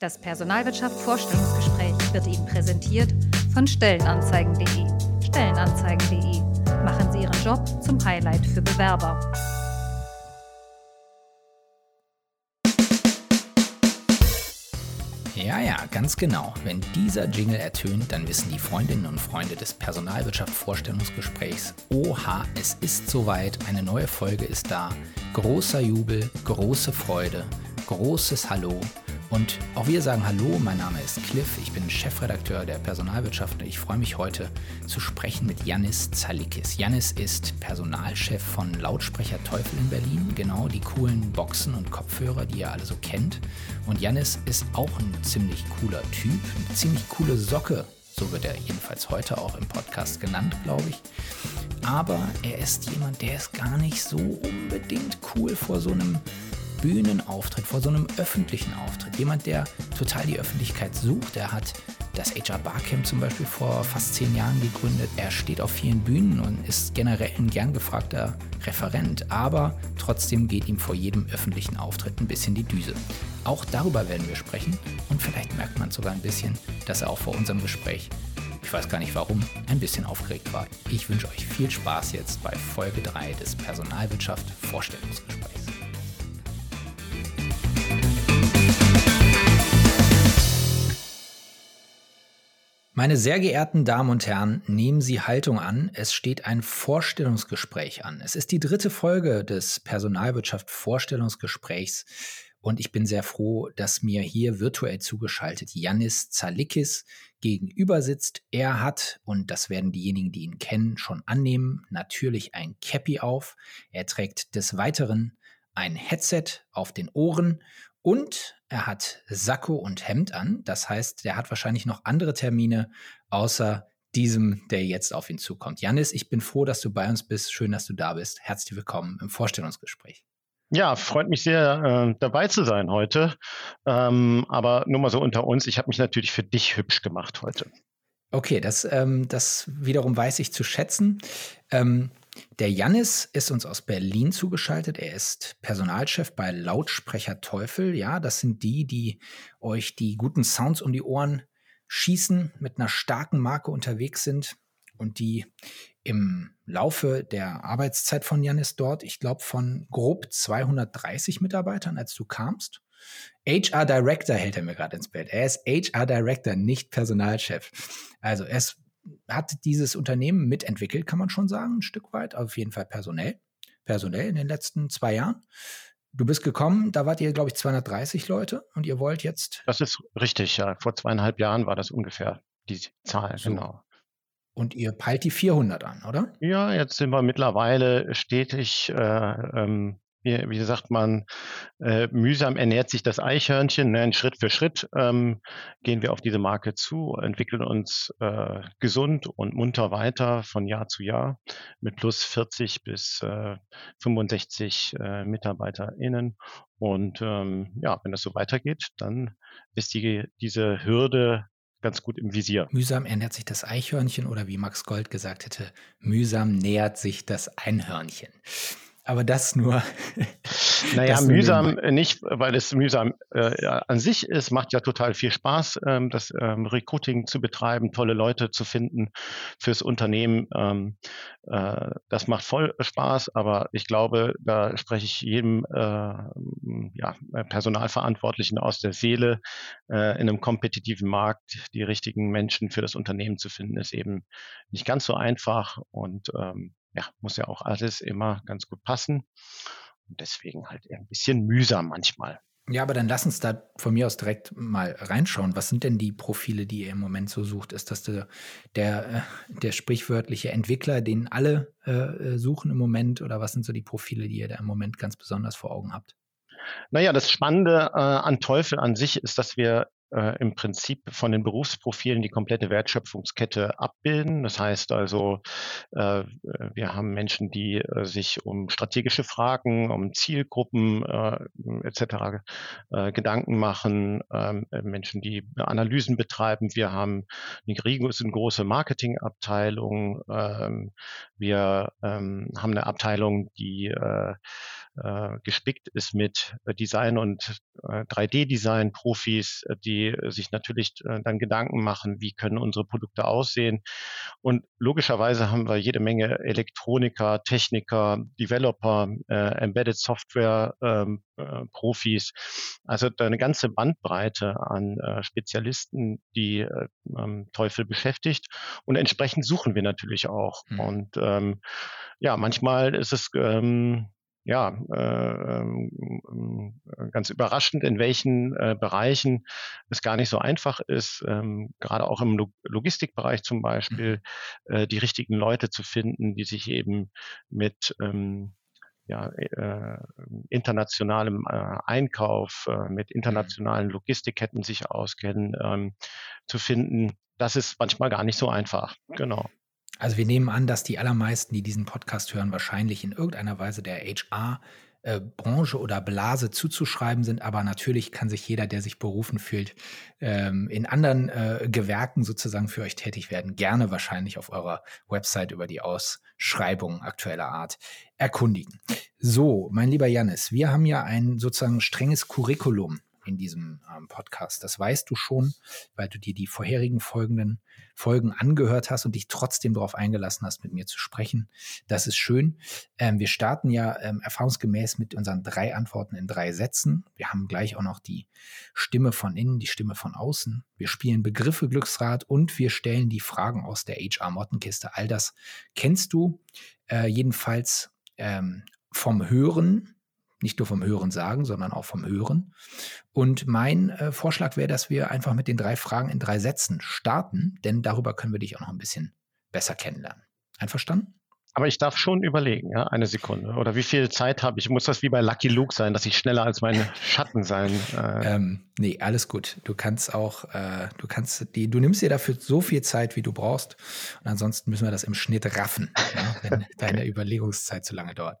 Das Personalwirtschaft Vorstellungsgespräch wird Ihnen präsentiert von Stellenanzeigen.de. Stellenanzeigen.de. Machen Sie Ihren Job zum Highlight für Bewerber. Ja, ja, ganz genau. Wenn dieser Jingle ertönt, dann wissen die Freundinnen und Freunde des Personalwirtschaft Vorstellungsgesprächs, oha, es ist soweit, eine neue Folge ist da. Großer Jubel, große Freude, großes Hallo. Und auch wir sagen Hallo, mein Name ist Cliff, ich bin Chefredakteur der Personalwirtschaft und ich freue mich heute zu sprechen mit Janis Zalikis. Janis ist Personalchef von Lautsprecher Teufel in Berlin, genau die coolen Boxen und Kopfhörer, die ihr alle so kennt. Und Janis ist auch ein ziemlich cooler Typ, eine ziemlich coole Socke, so wird er jedenfalls heute auch im Podcast genannt, glaube ich. Aber er ist jemand, der ist gar nicht so unbedingt cool vor so einem Bühnenauftritt, vor so einem öffentlichen Auftritt. Jemand, der total die Öffentlichkeit sucht. Er hat das HR Barcamp zum Beispiel vor fast zehn Jahren gegründet. Er steht auf vielen Bühnen und ist generell ein gern gefragter Referent. Aber trotzdem geht ihm vor jedem öffentlichen Auftritt ein bisschen die Düse. Auch darüber werden wir sprechen und vielleicht merkt man sogar ein bisschen, dass er auch vor unserem Gespräch ich weiß gar nicht warum, ein bisschen aufgeregt war. Ich wünsche euch viel Spaß jetzt bei Folge 3 des Personalwirtschaft Vorstellungsgesprächs. Meine sehr geehrten Damen und Herren, nehmen Sie Haltung an. Es steht ein Vorstellungsgespräch an. Es ist die dritte Folge des Personalwirtschaft Vorstellungsgesprächs und ich bin sehr froh, dass mir hier virtuell zugeschaltet Yannis Zalikis gegenüber sitzt. Er hat, und das werden diejenigen, die ihn kennen, schon annehmen, natürlich ein Cappy auf. Er trägt des Weiteren ein Headset auf den Ohren und er hat Sakko und Hemd an. Das heißt, der hat wahrscheinlich noch andere Termine außer diesem, der jetzt auf ihn zukommt. Janis, ich bin froh, dass du bei uns bist. Schön, dass du da bist. Herzlich willkommen im Vorstellungsgespräch. Ja, freut mich sehr, äh, dabei zu sein heute. Ähm, aber nur mal so unter uns, ich habe mich natürlich für dich hübsch gemacht heute. Okay, das, ähm, das wiederum weiß ich zu schätzen. Ähm, der Jannis ist uns aus Berlin zugeschaltet. Er ist Personalchef bei Lautsprecher Teufel. Ja, das sind die, die euch die guten Sounds um die Ohren schießen, mit einer starken Marke unterwegs sind und die im Laufe der Arbeitszeit von Jannis dort, ich glaube, von grob 230 Mitarbeitern, als du kamst. HR Director hält er mir gerade ins Bild. Er ist HR Director, nicht Personalchef. Also er ist hat dieses Unternehmen mitentwickelt, kann man schon sagen, ein Stück weit, auf jeden Fall personell, personell in den letzten zwei Jahren. Du bist gekommen, da wart ihr, glaube ich, 230 Leute und ihr wollt jetzt. Das ist richtig, ja. Vor zweieinhalb Jahren war das ungefähr die Zahl, so. genau. Und ihr peilt die 400 an, oder? Ja, jetzt sind wir mittlerweile stetig äh, ähm, wie, wie sagt man, äh, mühsam ernährt sich das Eichhörnchen. Ne? Schritt für Schritt ähm, gehen wir auf diese Marke zu, entwickeln uns äh, gesund und munter weiter von Jahr zu Jahr mit plus 40 bis äh, 65 äh, MitarbeiterInnen. Und ähm, ja, wenn das so weitergeht, dann ist die, diese Hürde ganz gut im Visier. Mühsam ernährt sich das Eichhörnchen oder wie Max Gold gesagt hätte, mühsam nähert sich das Einhörnchen aber das nur. Naja, das mühsam nicht, weil es mühsam äh, an sich ist, macht ja total viel Spaß, ähm, das ähm, Recruiting zu betreiben, tolle Leute zu finden fürs Unternehmen. Ähm, äh, das macht voll Spaß, aber ich glaube, da spreche ich jedem äh, ja, Personalverantwortlichen aus der Seele. Äh, in einem kompetitiven Markt die richtigen Menschen für das Unternehmen zu finden, ist eben nicht ganz so einfach und ähm, ja, muss ja auch alles immer ganz gut passen. Und deswegen halt ein bisschen mühsam manchmal. Ja, aber dann lass uns da von mir aus direkt mal reinschauen. Was sind denn die Profile, die ihr im Moment so sucht? Ist das der, der, äh, der sprichwörtliche Entwickler, den alle äh, äh, suchen im Moment? Oder was sind so die Profile, die ihr da im Moment ganz besonders vor Augen habt? Naja, das Spannende äh, an Teufel an sich ist, dass wir äh, im Prinzip von den Berufsprofilen die komplette Wertschöpfungskette abbilden. Das heißt also, äh, wir haben Menschen, die äh, sich um strategische Fragen, um Zielgruppen äh, etc. Äh, Gedanken machen, ähm, Menschen, die Analysen betreiben. Wir haben eine große Marketingabteilung. Ähm, wir ähm, haben eine Abteilung, die äh, äh, gespickt ist mit äh, Design und äh, 3D-Design-Profis, äh, die sich natürlich äh, dann Gedanken machen, wie können unsere Produkte aussehen. Und logischerweise haben wir jede Menge Elektroniker, Techniker, Developer, äh, Embedded Software, ähm, äh, Profis. Also eine ganze Bandbreite an äh, Spezialisten, die äh, Teufel beschäftigt. Und entsprechend suchen wir natürlich auch. Mhm. Und ähm, ja, manchmal ist es ähm, ja, äh, ähm, ganz überraschend, in welchen äh, Bereichen es gar nicht so einfach ist, ähm, gerade auch im Logistikbereich zum Beispiel, mhm. äh, die richtigen Leute zu finden, die sich eben mit ähm, ja, äh, internationalem äh, Einkauf, äh, mit internationalen Logistikketten sich auskennen, ähm, zu finden. Das ist manchmal gar nicht so einfach. Genau. Also wir nehmen an, dass die allermeisten, die diesen Podcast hören, wahrscheinlich in irgendeiner Weise der HR Branche oder Blase zuzuschreiben sind, aber natürlich kann sich jeder, der sich berufen fühlt, ähm, in anderen äh, Gewerken sozusagen für euch tätig werden, gerne wahrscheinlich auf eurer Website über die Ausschreibung aktueller Art erkundigen. So, mein lieber Janis, wir haben ja ein sozusagen strenges Curriculum in diesem ähm, Podcast. Das weißt du schon, weil du dir die vorherigen folgenden Folgen angehört hast und dich trotzdem darauf eingelassen hast, mit mir zu sprechen. Das ist schön. Ähm, wir starten ja ähm, erfahrungsgemäß mit unseren drei Antworten in drei Sätzen. Wir haben gleich auch noch die Stimme von innen, die Stimme von außen. Wir spielen Begriffe Glücksrad und wir stellen die Fragen aus der HR-Mottenkiste. All das kennst du äh, jedenfalls ähm, vom Hören nicht nur vom Hören sagen, sondern auch vom Hören. Und mein äh, Vorschlag wäre, dass wir einfach mit den drei Fragen in drei Sätzen starten, denn darüber können wir dich auch noch ein bisschen besser kennenlernen. Einverstanden? Aber ich darf schon überlegen, ja, eine Sekunde. Oder wie viel Zeit habe ich? Muss das wie bei Lucky Luke sein, dass ich schneller als meine Schatten sein? Äh ähm, nee, alles gut. Du kannst auch, äh, du kannst die, du nimmst dir dafür so viel Zeit, wie du brauchst. Und ansonsten müssen wir das im Schnitt raffen, ja, wenn deine Überlegungszeit zu lange dauert.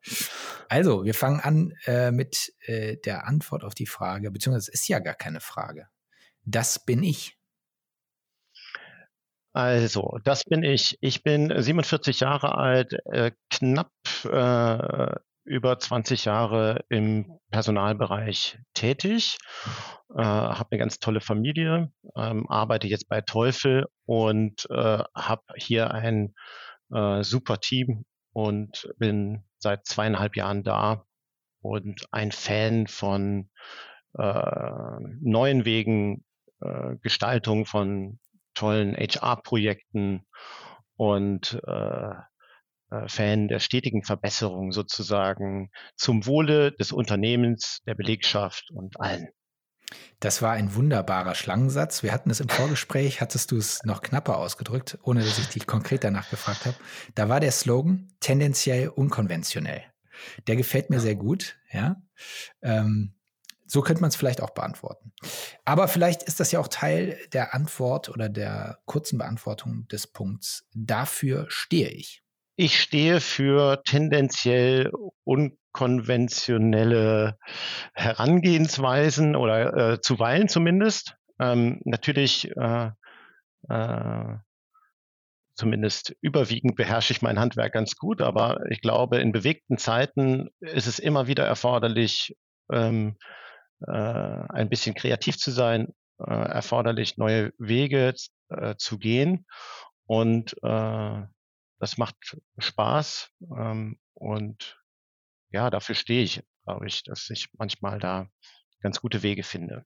Also, wir fangen an äh, mit äh, der Antwort auf die Frage, beziehungsweise es ist ja gar keine Frage. Das bin ich. Also, das bin ich. Ich bin 47 Jahre alt, äh, knapp äh, über 20 Jahre im Personalbereich tätig, äh, habe eine ganz tolle Familie, ähm, arbeite jetzt bei Teufel und äh, habe hier ein äh, super Team und bin seit zweieinhalb Jahren da und ein Fan von äh, neuen Wegen, äh, Gestaltung von tollen HR-Projekten und äh, äh, Fan der stetigen Verbesserung sozusagen zum Wohle des Unternehmens, der Belegschaft und allen. Das war ein wunderbarer Schlangensatz. Wir hatten es im Vorgespräch, hattest du es noch knapper ausgedrückt, ohne dass ich dich konkret danach gefragt habe. Da war der Slogan tendenziell unkonventionell. Der gefällt mir sehr gut, ja. Ähm, so könnte man es vielleicht auch beantworten. Aber vielleicht ist das ja auch Teil der Antwort oder der kurzen Beantwortung des Punkts. Dafür stehe ich. Ich stehe für tendenziell unkonventionelle Herangehensweisen oder äh, zuweilen zumindest. Ähm, natürlich äh, äh, zumindest überwiegend beherrsche ich mein Handwerk ganz gut, aber ich glaube, in bewegten Zeiten ist es immer wieder erforderlich, ähm, äh, ein bisschen kreativ zu sein, äh, erforderlich, neue Wege äh, zu gehen. Und äh, das macht Spaß. Ähm, und ja, dafür stehe ich, glaube ich, dass ich manchmal da ganz gute Wege finde.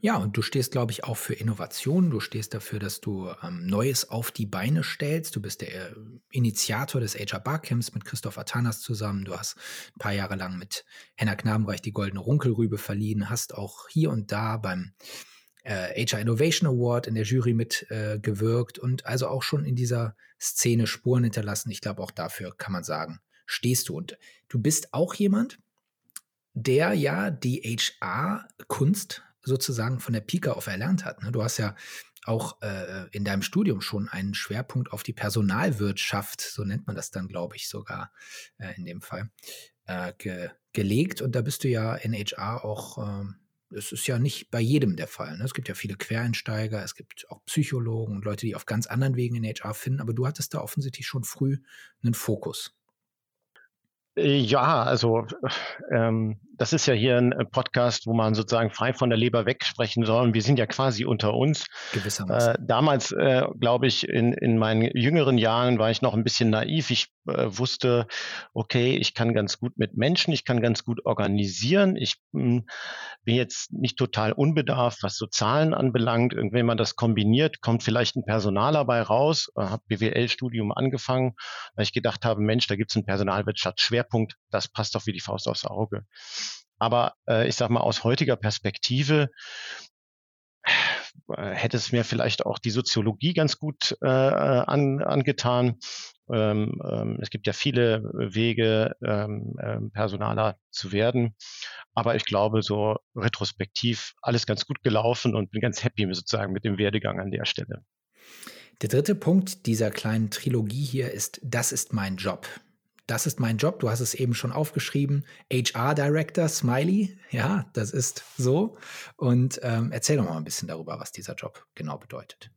Ja, und du stehst, glaube ich, auch für Innovation. Du stehst dafür, dass du ähm, Neues auf die Beine stellst. Du bist der äh, Initiator des HR Barcamps mit Christoph Atanas zusammen. Du hast ein paar Jahre lang mit Henna Knabenreich die Goldene Runkelrübe verliehen, hast auch hier und da beim äh, HR Innovation Award in der Jury mitgewirkt äh, und also auch schon in dieser Szene Spuren hinterlassen. Ich glaube, auch dafür kann man sagen, stehst du. Und du bist auch jemand, der ja die HR-Kunst sozusagen von der Pika auf erlernt hat. Ne? Du hast ja auch äh, in deinem Studium schon einen Schwerpunkt auf die Personalwirtschaft, so nennt man das dann, glaube ich, sogar äh, in dem Fall, äh, ge gelegt. Und da bist du ja in HR auch, ähm, es ist ja nicht bei jedem der Fall. Ne? Es gibt ja viele Quereinsteiger, es gibt auch Psychologen und Leute, die auf ganz anderen Wegen in HR finden, aber du hattest da offensichtlich schon früh einen Fokus. Ja, also ähm, das ist ja hier ein Podcast, wo man sozusagen frei von der Leber wegsprechen soll. Und wir sind ja quasi unter uns. Gewissermaßen. Äh, damals, äh, glaube ich, in, in meinen jüngeren Jahren war ich noch ein bisschen naiv. Ich äh, wusste, okay, ich kann ganz gut mit Menschen, ich kann ganz gut organisieren. Ich mh, hm, bin jetzt nicht total unbedarft, was so Zahlen anbelangt. Wenn man das kombiniert, kommt vielleicht ein Personaler bei raus. Äh, habe BWL-Studium angefangen, weil ich gedacht habe, Mensch, da gibt es einen Personalwirtschaftsschwerpunkt. Das passt doch wie die Faust aufs Auge. Aber äh, ich sage mal, aus heutiger Perspektive äh, hätte es mir vielleicht auch die Soziologie ganz gut äh, an, angetan. Ähm, ähm, es gibt ja viele Wege, ähm, ähm, Personaler zu werden. Aber ich glaube, so retrospektiv alles ganz gut gelaufen und bin ganz happy sozusagen mit dem Werdegang an der Stelle. Der dritte Punkt dieser kleinen Trilogie hier ist, das ist mein Job das ist mein Job. Du hast es eben schon aufgeschrieben. HR Director, Smiley. Ja, das ist so. Und ähm, erzähl doch mal ein bisschen darüber, was dieser Job genau bedeutet.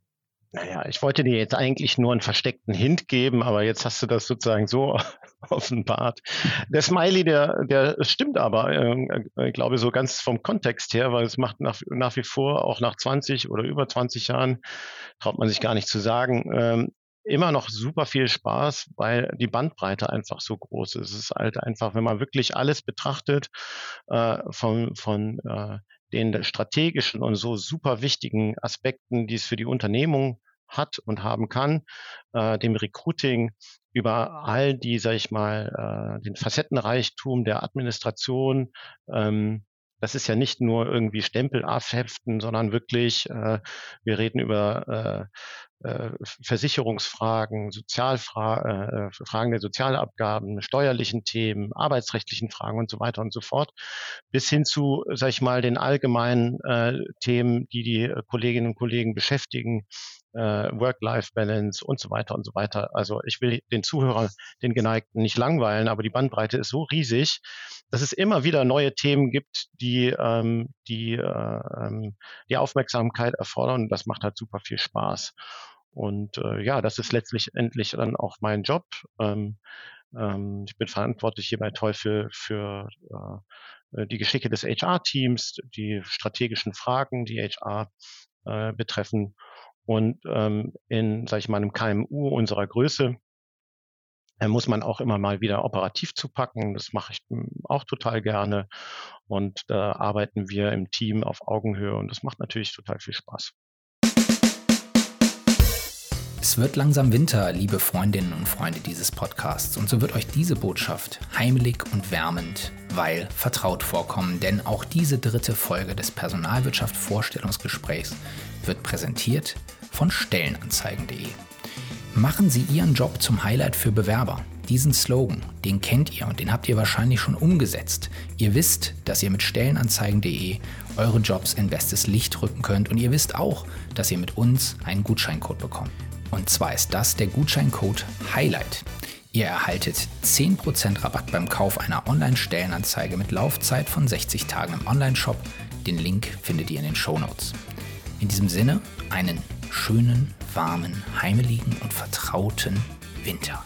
Naja, ich wollte dir jetzt eigentlich nur einen versteckten Hint geben, aber jetzt hast du das sozusagen so offenbart. Der Smiley, der, der stimmt aber, äh, ich glaube, so ganz vom Kontext her, weil es macht nach, nach wie vor, auch nach 20 oder über 20 Jahren, traut man sich gar nicht zu sagen, ähm, immer noch super viel Spaß, weil die Bandbreite einfach so groß ist. Es ist halt einfach, wenn man wirklich alles betrachtet, äh, von, von äh, den strategischen und so super wichtigen Aspekten, die es für die Unternehmung hat und haben kann, äh, dem Recruiting über all die, sag ich mal, äh, den Facettenreichtum der Administration, ähm, das ist ja nicht nur irgendwie Stempel abheften, sondern wirklich, äh, wir reden über äh, äh, Versicherungsfragen, Sozialfragen, äh, Fragen der Sozialabgaben, steuerlichen Themen, arbeitsrechtlichen Fragen und so weiter und so fort, bis hin zu, sag ich mal, den allgemeinen äh, Themen, die die Kolleginnen und Kollegen beschäftigen, äh, Work-Life-Balance und so weiter und so weiter. Also ich will den Zuhörer, den Geneigten nicht langweilen, aber die Bandbreite ist so riesig, dass es immer wieder neue Themen gibt, die ähm, die, äh, ähm, die Aufmerksamkeit erfordern. Das macht halt super viel Spaß. Und äh, ja, das ist letztlich endlich dann auch mein Job. Ähm, ähm, ich bin verantwortlich hier bei Teufel für äh, die Geschicke des HR-Teams, die strategischen Fragen, die HR äh, betreffen. Und ähm, in, sage ich mal, einem KMU unserer Größe äh, muss man auch immer mal wieder operativ zupacken. Das mache ich hm, auch total gerne. Und da arbeiten wir im Team auf Augenhöhe und das macht natürlich total viel Spaß. Es wird langsam Winter, liebe Freundinnen und Freunde dieses Podcasts. Und so wird euch diese Botschaft heimelig und wärmend, weil vertraut vorkommen. Denn auch diese dritte Folge des Personalwirtschaft Vorstellungsgesprächs wird präsentiert von Stellenanzeigen.de. Machen Sie Ihren Job zum Highlight für Bewerber. Diesen Slogan, den kennt ihr und den habt ihr wahrscheinlich schon umgesetzt. Ihr wisst, dass ihr mit Stellenanzeigen.de eure Jobs in bestes Licht rücken könnt und ihr wisst auch, dass ihr mit uns einen Gutscheincode bekommt. Und zwar ist das der Gutscheincode Highlight. Ihr erhaltet 10% Rabatt beim Kauf einer Online-Stellenanzeige mit Laufzeit von 60 Tagen im Onlineshop. Den Link findet ihr in den Show Notes. In diesem Sinne, einen schönen, warmen, heimeligen und vertrauten Winter.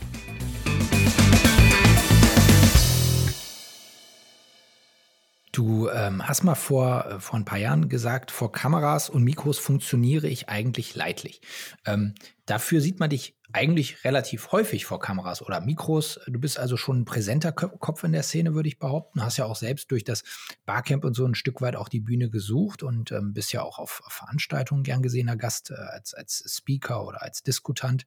Du ähm, hast mal vor, äh, vor ein paar Jahren gesagt, vor Kameras und Mikros funktioniere ich eigentlich leidlich. Ähm, dafür sieht man dich eigentlich relativ häufig vor Kameras oder Mikros. Du bist also schon ein präsenter Kopf in der Szene, würde ich behaupten. Hast ja auch selbst durch das Barcamp und so ein Stück weit auch die Bühne gesucht und ähm, bist ja auch auf, Veranstaltungen gern gesehener Gast äh, als, als Speaker oder als Diskutant.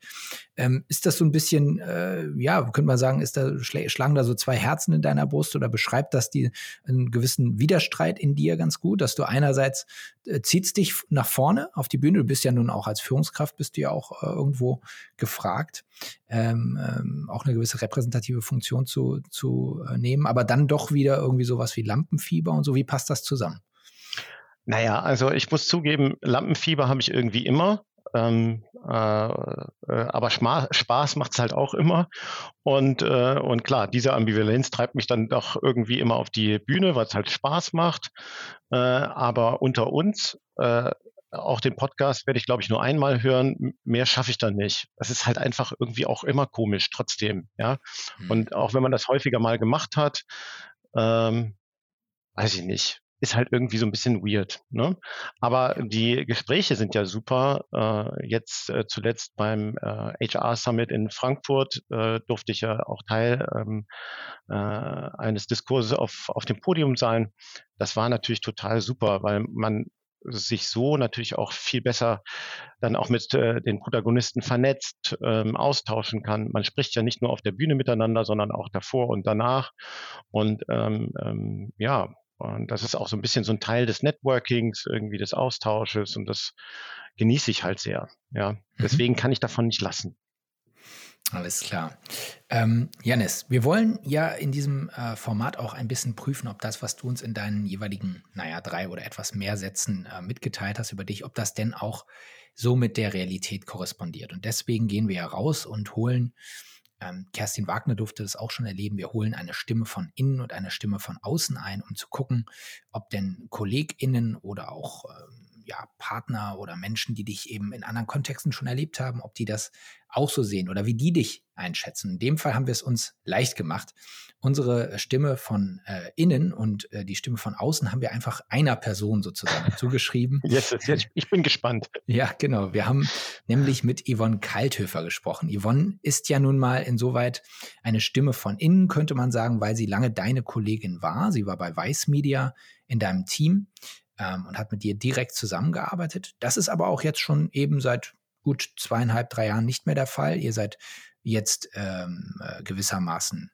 Ähm, ist das so ein bisschen, äh, ja, könnte man sagen, ist da schlagen da so zwei Herzen in deiner Brust oder beschreibt das die einen gewissen Widerstreit in dir ganz gut, dass du einerseits äh, zieht dich nach vorne auf die Bühne, du bist ja nun auch als Führungskraft, bist du ja auch äh, irgendwo gefragt gefragt, ähm, ähm, auch eine gewisse repräsentative Funktion zu, zu äh, nehmen, aber dann doch wieder irgendwie sowas wie Lampenfieber und so. Wie passt das zusammen? Naja, also ich muss zugeben, Lampenfieber habe ich irgendwie immer. Ähm, äh, äh, aber Schma Spaß macht es halt auch immer. Und, äh, und klar, diese Ambivalenz treibt mich dann doch irgendwie immer auf die Bühne, weil es halt Spaß macht. Äh, aber unter uns, äh, auch den Podcast werde ich, glaube ich, nur einmal hören. Mehr schaffe ich dann nicht. Das ist halt einfach irgendwie auch immer komisch, trotzdem. Ja. Mhm. Und auch wenn man das häufiger mal gemacht hat, ähm, weiß ich nicht ist halt irgendwie so ein bisschen weird. Ne? Aber die Gespräche sind ja super. Äh, jetzt äh, zuletzt beim äh, HR Summit in Frankfurt äh, durfte ich ja auch Teil ähm, äh, eines Diskurses auf, auf dem Podium sein. Das war natürlich total super, weil man sich so natürlich auch viel besser dann auch mit äh, den Protagonisten vernetzt, ähm, austauschen kann. Man spricht ja nicht nur auf der Bühne miteinander, sondern auch davor und danach. Und ähm, ähm, ja, und das ist auch so ein bisschen so ein Teil des Networkings, irgendwie des Austausches und das genieße ich halt sehr. Ja, mhm. deswegen kann ich davon nicht lassen. Alles klar. Ähm, Janis, wir wollen ja in diesem äh, Format auch ein bisschen prüfen, ob das, was du uns in deinen jeweiligen, naja, drei oder etwas mehr Sätzen äh, mitgeteilt hast über dich, ob das denn auch so mit der Realität korrespondiert. Und deswegen gehen wir ja raus und holen ähm, Kerstin Wagner durfte das auch schon erleben. Wir holen eine Stimme von innen und eine Stimme von außen ein, um zu gucken, ob denn KollegInnen oder auch ähm, ja, Partner oder Menschen, die dich eben in anderen Kontexten schon erlebt haben, ob die das auch so sehen oder wie die dich einschätzen. In dem Fall haben wir es uns leicht gemacht. Unsere Stimme von äh, innen und äh, die Stimme von außen haben wir einfach einer Person sozusagen zugeschrieben. Yes, yes, ich bin gespannt. Ja, genau. Wir haben nämlich mit Yvonne Kalthöfer gesprochen. Yvonne ist ja nun mal insoweit eine Stimme von innen, könnte man sagen, weil sie lange deine Kollegin war. Sie war bei Weiß Media in deinem Team ähm, und hat mit dir direkt zusammengearbeitet. Das ist aber auch jetzt schon eben seit gut zweieinhalb, drei Jahren nicht mehr der Fall. Ihr seid jetzt ähm, äh, gewissermaßen,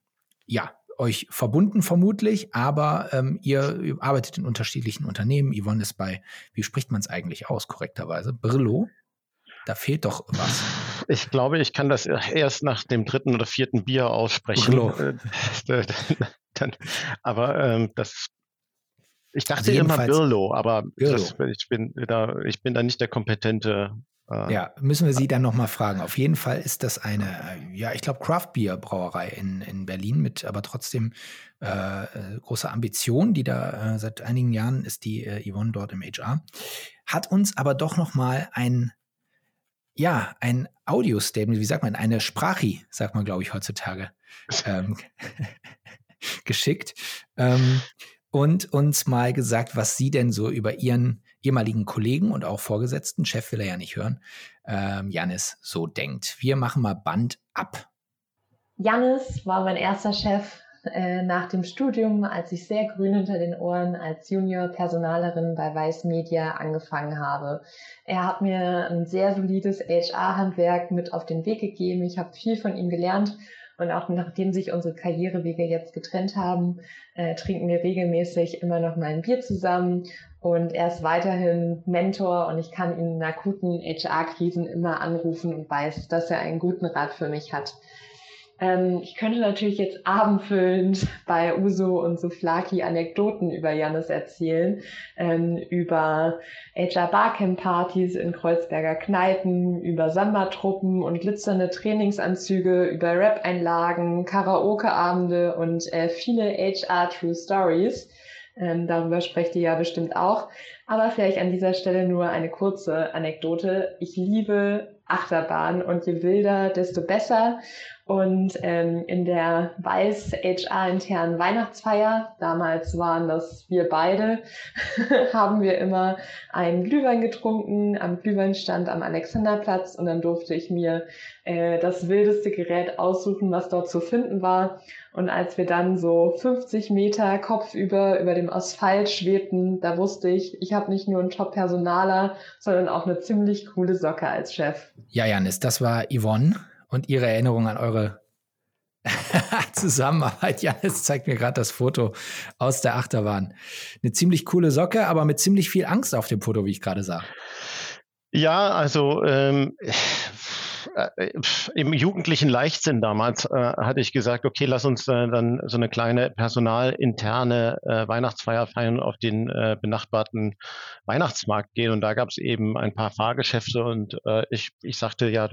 ja, euch verbunden vermutlich, aber ähm, ihr arbeitet in unterschiedlichen Unternehmen. Yvonne ist bei, wie spricht man es eigentlich aus, korrekterweise? Brillo? Da fehlt doch was. Ich glaube, ich kann das erst nach dem dritten oder vierten Bier aussprechen. Brillo. Äh, aber ähm, das ich dachte also immer Birlo, aber Birlo. Das, ich, bin da, ich bin da nicht der kompetente. Äh, ja, müssen wir Sie dann nochmal fragen. Auf jeden Fall ist das eine, äh, ja, ich glaube, Craft Beer Brauerei in, in Berlin mit aber trotzdem äh, äh großer Ambition, die da äh, seit einigen Jahren ist die äh, Yvonne dort im HR. Hat uns aber doch nochmal ein, ja, ein Audio-Statement, wie sagt man, eine Sprachi, sagt man, glaube ich, heutzutage, ähm, geschickt. Ähm, und uns mal gesagt, was sie denn so über ihren ehemaligen Kollegen und auch Vorgesetzten, Chef will er ja nicht hören, ähm, Janis so denkt. Wir machen mal Band ab. Janis war mein erster Chef äh, nach dem Studium, als ich sehr grün hinter den Ohren als Junior-Personalerin bei Weiß Media angefangen habe. Er hat mir ein sehr solides HR-Handwerk mit auf den Weg gegeben. Ich habe viel von ihm gelernt und auch nachdem sich unsere Karrierewege jetzt getrennt haben, äh, trinken wir regelmäßig immer noch mal ein Bier zusammen. Und er ist weiterhin Mentor und ich kann ihn in akuten HR-Krisen immer anrufen und weiß, dass er einen guten Rat für mich hat. Ähm, ich könnte natürlich jetzt abendfüllend bei Uso und Suflaki Anekdoten über Janis erzählen, ähm, über HR Barcamp Partys in Kreuzberger Kneipen, über Samba-Truppen und glitzernde Trainingsanzüge, über Rap-Einlagen, Karaoke-Abende und äh, viele HR True Stories. Ähm, darüber sprecht ihr ja bestimmt auch. Aber vielleicht an dieser Stelle nur eine kurze Anekdote. Ich liebe Achterbahn und je wilder, desto besser. Und ähm, in der Weiß HR internen Weihnachtsfeier, damals waren das wir beide, haben wir immer einen Glühwein getrunken am Glühweinstand am Alexanderplatz und dann durfte ich mir äh, das wildeste Gerät aussuchen, was dort zu finden war. Und als wir dann so 50 Meter kopfüber über dem Asphalt schwebten, da wusste ich, ich habe nicht nur einen Top-Personaler, sondern auch eine ziemlich coole Socke als Chef. Ja, Janis, das war Yvonne und Ihre Erinnerung an eure Zusammenarbeit. Ja, es zeigt mir gerade das Foto aus der Achterbahn. Eine ziemlich coole Socke, aber mit ziemlich viel Angst auf dem Foto, wie ich gerade sah. Ja, also ähm, äh, im jugendlichen Leichtsinn damals äh, hatte ich gesagt, okay, lass uns äh, dann so eine kleine personalinterne äh, Weihnachtsfeier feiern auf den äh, benachbarten Weihnachtsmarkt gehen. Und da gab es eben ein paar Fahrgeschäfte und äh, ich, ich sagte, ja,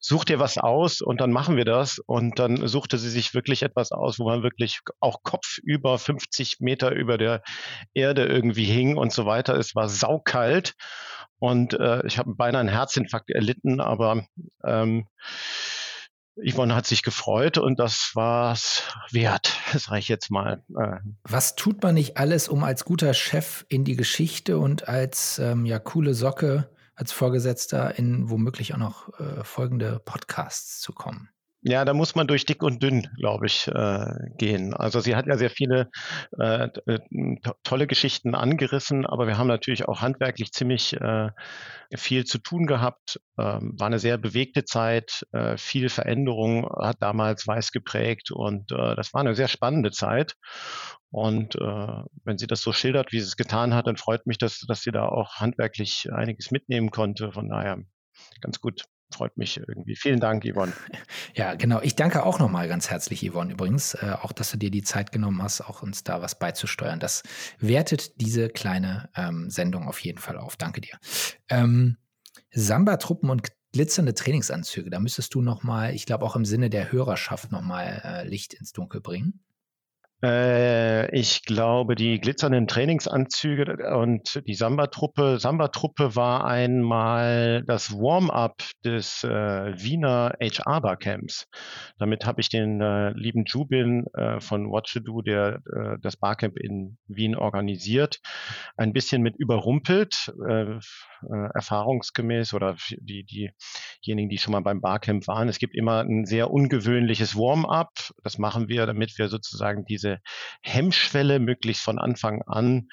such dir was aus und dann machen wir das. Und dann suchte sie sich wirklich etwas aus, wo man wirklich auch kopfüber 50 Meter über der Erde irgendwie hing und so weiter. Es war saukalt und äh, ich habe beinahe einen Herzinfarkt erlitten, aber ähm, Yvonne hat sich gefreut und das war's wert, sage ich jetzt mal. Äh. Was tut man nicht alles, um als guter Chef in die Geschichte und als ähm, ja coole Socke als Vorgesetzter in womöglich auch noch äh, folgende Podcasts zu kommen? Ja, da muss man durch dick und dünn, glaube ich, äh, gehen. Also sie hat ja sehr viele äh, äh tolle Geschichten angerissen, aber wir haben natürlich auch handwerklich ziemlich äh, viel zu tun gehabt. Ähm, war eine sehr bewegte Zeit, äh, viel Veränderung hat damals Weiß geprägt und äh, das war eine sehr spannende Zeit. Und äh, wenn sie das so schildert, wie sie es getan hat, dann freut mich, dass, dass sie da auch handwerklich einiges mitnehmen konnte. Von daher ganz gut freut mich irgendwie. Vielen Dank, Yvonne. Ja, genau. Ich danke auch nochmal ganz herzlich, Yvonne, übrigens, äh, auch, dass du dir die Zeit genommen hast, auch uns da was beizusteuern. Das wertet diese kleine ähm, Sendung auf jeden Fall auf. Danke dir. Ähm, Samba-Truppen und glitzernde Trainingsanzüge, da müsstest du nochmal, ich glaube auch im Sinne der Hörerschaft nochmal äh, Licht ins Dunkel bringen. Äh, ich glaube, die glitzernden Trainingsanzüge und die Samba-Truppe. Samba-Truppe war einmal das Warm-up des äh, Wiener HR-Barcamps. Damit habe ich den äh, lieben Jubin äh, von Watch Do, der äh, das Barcamp in Wien organisiert, ein bisschen mit überrumpelt, äh, erfahrungsgemäß oder die, diejenigen, die schon mal beim Barcamp waren. Es gibt immer ein sehr ungewöhnliches Warm-up. Das machen wir, damit wir sozusagen diese Hemmschwelle möglichst von Anfang an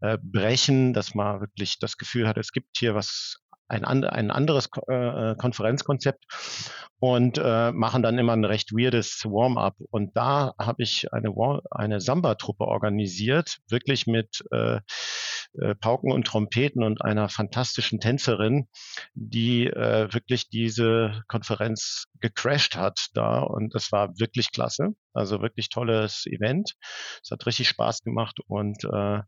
äh, brechen, dass man wirklich das Gefühl hat, es gibt hier was ein, ein anderes äh, Konferenzkonzept und äh, machen dann immer ein recht weirdes Warm-up. Und da habe ich eine, eine Samba-Truppe organisiert, wirklich mit äh, äh, Pauken und Trompeten und einer fantastischen Tänzerin, die äh, wirklich diese Konferenz gecrashed hat da. Und das war wirklich klasse. Also wirklich tolles Event. Es hat richtig Spaß gemacht und äh,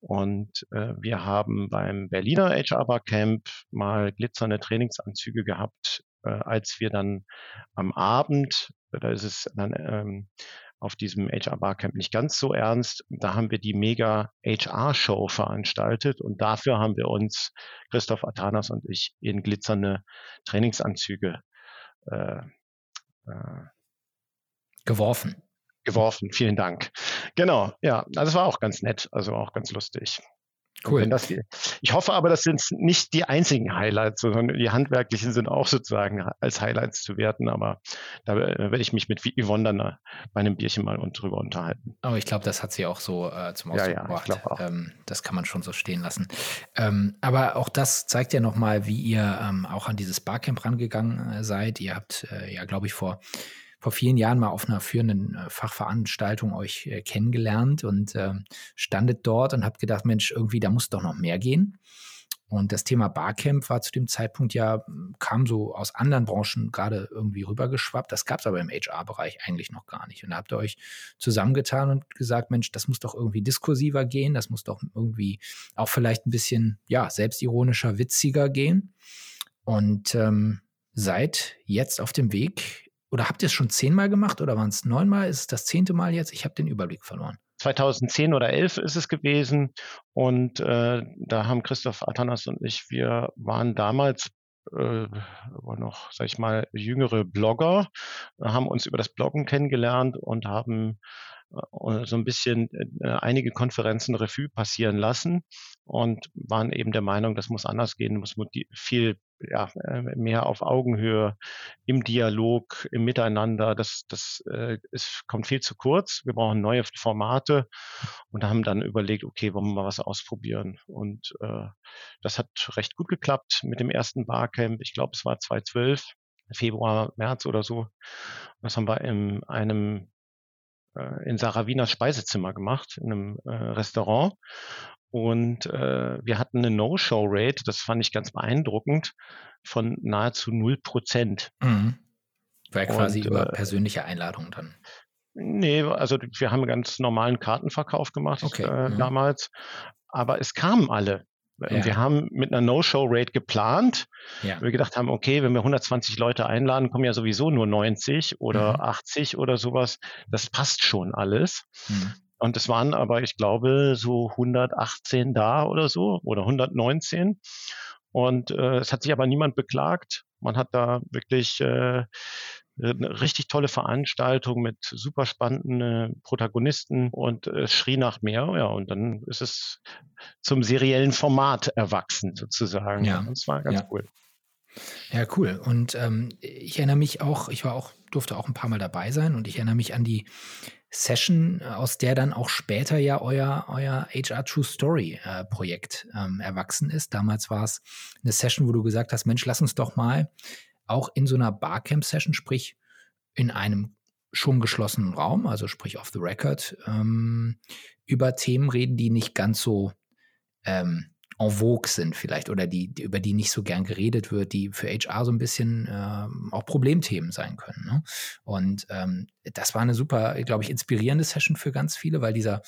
und äh, wir haben beim Berliner HR Bar Camp mal glitzernde Trainingsanzüge gehabt, äh, als wir dann am Abend, da ist es dann ähm, auf diesem HR Barcamp nicht ganz so ernst. Da haben wir die Mega HR Show veranstaltet und dafür haben wir uns, Christoph Atanas und ich, in glitzernde Trainingsanzüge äh, äh, geworfen. Geworfen, vielen Dank. Genau, ja, also es war auch ganz nett, also auch ganz lustig. Cool. Das, ich hoffe aber, das sind nicht die einzigen Highlights, sondern die handwerklichen sind auch sozusagen als Highlights zu werten. Aber da äh, werde ich mich mit Yvonne dann äh, bei einem Bierchen mal drüber unterhalten. Aber ich glaube, das hat sie auch so äh, zum Ausdruck ja, ja, gebracht. Ähm, das kann man schon so stehen lassen. Ähm, aber auch das zeigt ja nochmal, wie ihr ähm, auch an dieses Barcamp rangegangen äh, seid. Ihr habt äh, ja, glaube ich, vor vor vielen Jahren mal auf einer führenden äh, Fachveranstaltung euch äh, kennengelernt und äh, standet dort und habt gedacht, Mensch, irgendwie, da muss doch noch mehr gehen. Und das Thema Barcamp war zu dem Zeitpunkt ja, kam so aus anderen Branchen gerade irgendwie rübergeschwappt. Das gab es aber im HR-Bereich eigentlich noch gar nicht. Und da habt ihr euch zusammengetan und gesagt, Mensch, das muss doch irgendwie diskursiver gehen, das muss doch irgendwie auch vielleicht ein bisschen, ja, selbstironischer, witziger gehen. Und ähm, seid jetzt auf dem Weg oder habt ihr es schon zehnmal gemacht oder waren es neunmal? Ist es das zehnte Mal jetzt? Ich habe den Überblick verloren. 2010 oder 11 ist es gewesen und äh, da haben Christoph Atanas und ich, wir waren damals äh, noch, sag ich mal, jüngere Blogger, haben uns über das Bloggen kennengelernt und haben so ein bisschen äh, einige Konferenzen Revue passieren lassen und waren eben der Meinung, das muss anders gehen, muss viel ja, äh, mehr auf Augenhöhe im Dialog, im Miteinander. Das, das äh, ist, kommt viel zu kurz. Wir brauchen neue Formate und haben dann überlegt, okay, wollen wir mal was ausprobieren. Und äh, das hat recht gut geklappt mit dem ersten Barcamp. Ich glaube, es war 2012, Februar, März oder so. Das haben wir in einem äh, in Sarah Wieners Speisezimmer gemacht, in einem äh, Restaurant. Und äh, wir hatten eine No-Show-Rate, das fand ich ganz beeindruckend, von nahezu 0 Prozent. Mhm. War quasi und, über äh, persönliche Einladungen dann. Nee, also wir haben einen ganz normalen Kartenverkauf gemacht okay. äh, mhm. damals, aber es kamen alle. Ja. Wir haben mit einer No-Show-Rate geplant. Ja. Wir gedacht haben, okay, wenn wir 120 Leute einladen, kommen ja sowieso nur 90 oder mhm. 80 oder sowas. Das passt schon alles. Mhm. Und es waren aber, ich glaube, so 118 da oder so oder 119. Und äh, es hat sich aber niemand beklagt. Man hat da wirklich äh, eine richtig tolle Veranstaltung mit super spannenden äh, Protagonisten und es äh, schrie nach mehr. Ja, und dann ist es zum seriellen Format erwachsen sozusagen. Ja. Und es war ganz ja. cool. Ja, cool. Und ähm, ich erinnere mich auch, ich war auch, durfte auch ein paar Mal dabei sein und ich erinnere mich an die Session, aus der dann auch später ja euer, euer HR True Story äh, Projekt ähm, erwachsen ist. Damals war es eine Session, wo du gesagt hast, Mensch, lass uns doch mal auch in so einer Barcamp-Session, sprich in einem schon geschlossenen Raum, also sprich off the record, ähm, über Themen reden, die nicht ganz so ähm, en vogue sind vielleicht oder die, über die nicht so gern geredet wird, die für HR so ein bisschen ähm, auch Problemthemen sein können. Ne? Und ähm, das war eine super, glaube ich, inspirierende Session für ganz viele, weil dieser,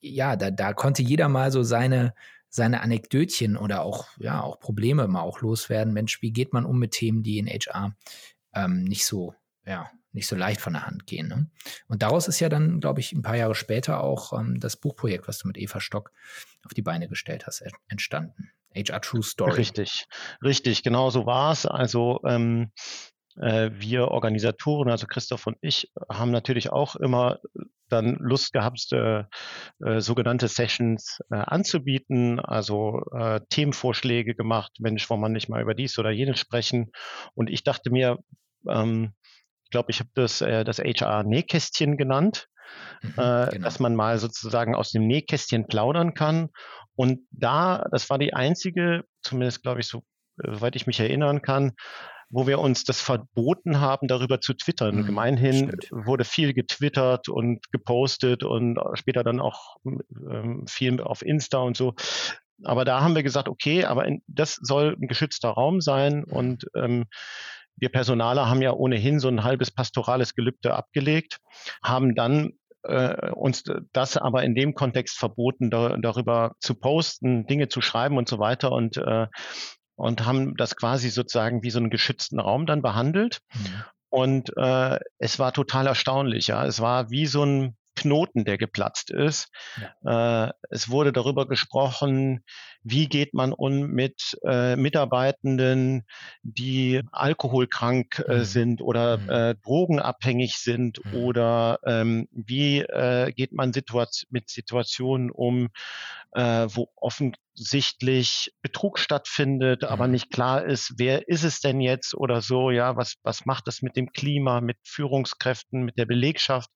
ja, da, da konnte jeder mal so seine, seine Anekdötchen oder auch, ja, auch Probleme mal auch loswerden. Mensch, wie geht man um mit Themen, die in HR ähm, nicht so, ja, nicht so leicht von der Hand gehen. Ne? Und daraus ist ja dann, glaube ich, ein paar Jahre später auch ähm, das Buchprojekt, was du mit Eva Stock auf die Beine gestellt hast, entstanden. HR True Story. Richtig, richtig, genau so war es. Also ähm, äh, wir Organisatoren, also Christoph und ich, haben natürlich auch immer dann Lust gehabt, äh, äh, sogenannte Sessions äh, anzubieten, also äh, Themenvorschläge gemacht, Mensch, wollen wir nicht mal über dies oder jenes sprechen. Und ich dachte mir, ähm, ich glaube, ich habe das, äh, das HR-Nähkästchen genannt. Mhm, äh, genau. dass man mal sozusagen aus dem Nähkästchen plaudern kann. Und da, das war die einzige, zumindest glaube ich so, soweit ich mich erinnern kann, wo wir uns das verboten haben, darüber zu twittern. Mhm, Gemeinhin stimmt. wurde viel getwittert und gepostet und später dann auch ähm, viel auf Insta und so. Aber da haben wir gesagt, okay, aber in, das soll ein geschützter Raum sein und ähm, wir Personaler haben ja ohnehin so ein halbes pastorales Gelübde abgelegt, haben dann äh, uns das aber in dem Kontext verboten, da, darüber zu posten, Dinge zu schreiben und so weiter. Und äh, und haben das quasi sozusagen wie so einen geschützten Raum dann behandelt. Mhm. Und äh, es war total erstaunlich. Ja, es war wie so ein Knoten, der geplatzt ist. Ja. Äh, es wurde darüber gesprochen, wie geht man um mit äh, Mitarbeitenden, die alkoholkrank äh, mhm. sind oder mhm. äh, drogenabhängig sind mhm. oder ähm, wie äh, geht man Situation, mit Situationen um, äh, wo offensichtlich Betrug stattfindet, mhm. aber nicht klar ist, wer ist es denn jetzt oder so, ja, was, was macht das mit dem Klima, mit Führungskräften, mit der Belegschaft?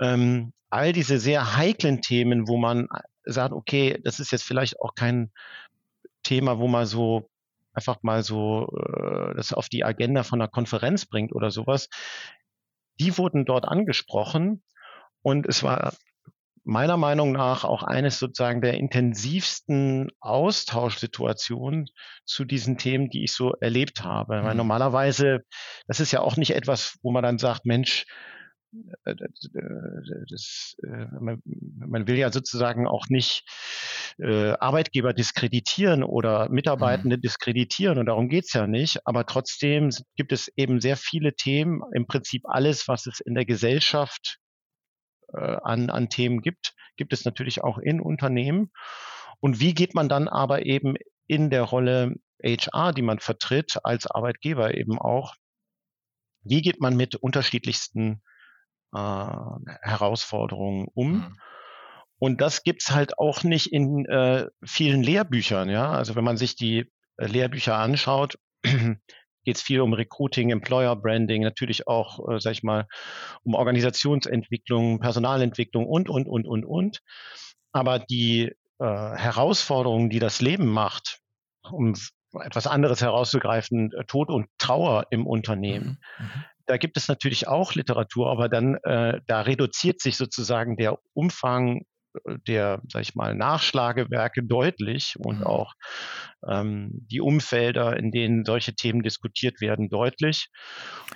Ähm, all diese sehr heiklen Themen, wo man sagt, okay, das ist jetzt vielleicht auch kein Thema, wo man so einfach mal so äh, das auf die Agenda von einer Konferenz bringt oder sowas, die wurden dort angesprochen und es war meiner Meinung nach auch eines sozusagen der intensivsten Austauschsituationen zu diesen Themen, die ich so erlebt habe. Mhm. Weil normalerweise, das ist ja auch nicht etwas, wo man dann sagt, Mensch, äh, das, äh, man, man, will ja sozusagen auch nicht äh, Arbeitgeber diskreditieren oder Mitarbeitende mhm. diskreditieren und darum geht's ja nicht. Aber trotzdem gibt es eben sehr viele Themen, im Prinzip alles, was es in der Gesellschaft an, an Themen gibt, gibt es natürlich auch in Unternehmen. Und wie geht man dann aber eben in der Rolle HR, die man vertritt, als Arbeitgeber eben auch, wie geht man mit unterschiedlichsten äh, Herausforderungen um. Mhm. Und das gibt's halt auch nicht in äh, vielen Lehrbüchern. Ja, also wenn man sich die äh, Lehrbücher anschaut, geht es viel um Recruiting, Employer Branding, natürlich auch, äh, sag ich mal, um Organisationsentwicklung, Personalentwicklung und und und und und. Aber die äh, Herausforderungen, die das Leben macht, um etwas anderes herauszugreifen, äh, Tod und Trauer im Unternehmen, mhm. mhm. Da gibt es natürlich auch Literatur, aber dann äh, da reduziert sich sozusagen der Umfang der, sag ich mal, Nachschlagewerke deutlich und mhm. auch ähm, die Umfelder, in denen solche Themen diskutiert werden, deutlich.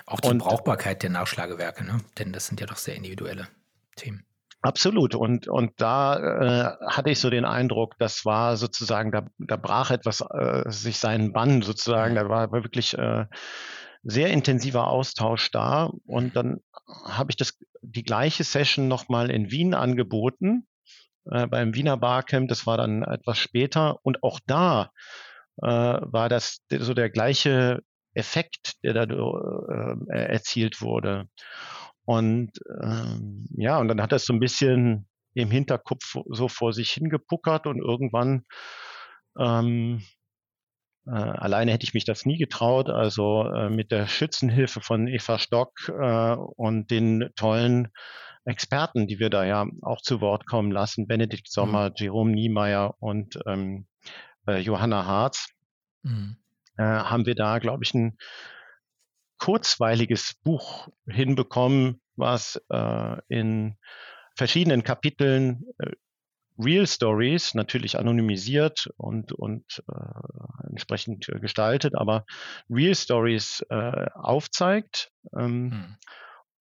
Auch die und, Brauchbarkeit der Nachschlagewerke, ne? denn das sind ja doch sehr individuelle Themen. Absolut. Und, und da äh, hatte ich so den Eindruck, das war sozusagen, da, da brach etwas äh, sich seinen Bann sozusagen. Mhm. Da war wirklich äh, sehr intensiver Austausch da. Und dann habe ich das, die gleiche Session nochmal in Wien angeboten, äh, beim Wiener Barcamp. Das war dann etwas später. Und auch da äh, war das so der gleiche Effekt, der da äh, erzielt wurde. Und ähm, ja, und dann hat das so ein bisschen im Hinterkopf so vor sich hingepuckert und irgendwann ähm, äh, alleine hätte ich mich das nie getraut. Also äh, mit der Schützenhilfe von Eva Stock äh, und den tollen Experten, die wir da ja auch zu Wort kommen lassen, Benedikt Sommer, mhm. Jerome Niemeyer und ähm, äh, Johanna Harz, mhm. äh, haben wir da, glaube ich, ein kurzweiliges Buch hinbekommen, was äh, in verschiedenen Kapiteln äh, Real Stories, natürlich anonymisiert und, und äh, entsprechend gestaltet, aber Real Stories äh, aufzeigt ähm, hm.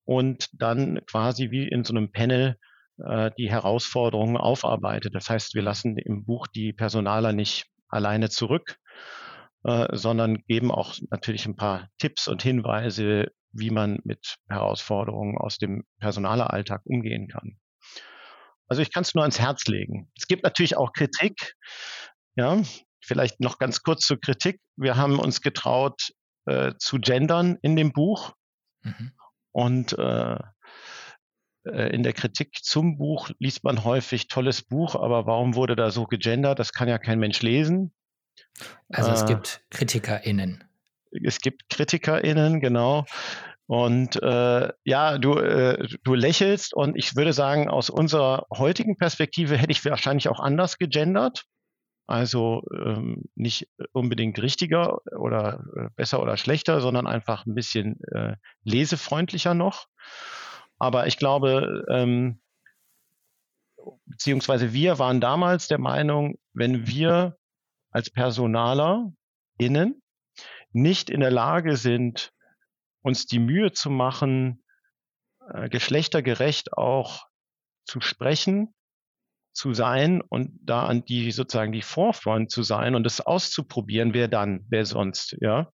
Und dann quasi wie in so einem Panel äh, die Herausforderungen aufarbeitet. Das heißt, wir lassen im Buch die Personaler nicht alleine zurück, äh, sondern geben auch natürlich ein paar Tipps und Hinweise, wie man mit Herausforderungen aus dem Personaleralltag umgehen kann. Also ich kann es nur ans Herz legen. Es gibt natürlich auch Kritik. Ja, vielleicht noch ganz kurz zur Kritik. Wir haben uns getraut äh, zu gendern in dem Buch. Mhm. Und äh, äh, in der Kritik zum Buch liest man häufig tolles Buch, aber warum wurde da so gegendert? Das kann ja kein Mensch lesen. Also es äh, gibt KritikerInnen. Es gibt KritikerInnen, genau. Und äh, ja, du, äh, du lächelst und ich würde sagen, aus unserer heutigen Perspektive hätte ich wahrscheinlich auch anders gegendert. Also ähm, nicht unbedingt richtiger oder äh, besser oder schlechter, sondern einfach ein bisschen äh, lesefreundlicher noch. Aber ich glaube, ähm, beziehungsweise wir waren damals der Meinung, wenn wir als Personaler innen nicht in der Lage sind, uns die Mühe zu machen, äh, geschlechtergerecht auch zu sprechen, zu sein und da an die sozusagen die Forefront zu sein und das auszuprobieren, wer dann, wer sonst, ja.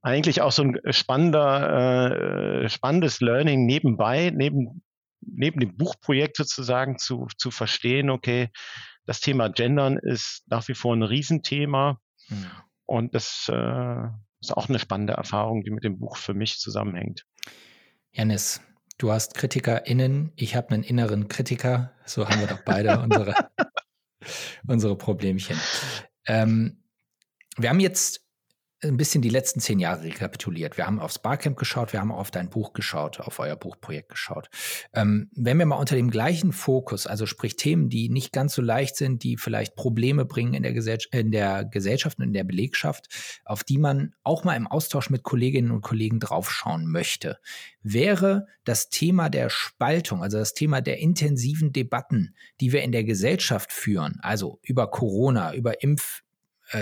Eigentlich auch so ein spannender, äh, spannendes Learning nebenbei, neben, neben dem Buchprojekt sozusagen zu, zu verstehen, okay, das Thema Gendern ist nach wie vor ein Riesenthema ja. und das äh, ist auch eine spannende Erfahrung, die mit dem Buch für mich zusammenhängt. Janis, du hast KritikerInnen, ich habe einen inneren Kritiker. So haben wir doch beide unsere, unsere Problemchen. Ähm, wir haben jetzt ein bisschen die letzten zehn Jahre rekapituliert. Wir haben aufs Barcamp geschaut, wir haben auf dein Buch geschaut, auf euer Buchprojekt geschaut. Ähm, wenn wir mal unter dem gleichen Fokus, also sprich Themen, die nicht ganz so leicht sind, die vielleicht Probleme bringen in der, Gesell in der Gesellschaft und in der Belegschaft, auf die man auch mal im Austausch mit Kolleginnen und Kollegen draufschauen möchte, wäre das Thema der Spaltung, also das Thema der intensiven Debatten, die wir in der Gesellschaft führen, also über Corona, über Impf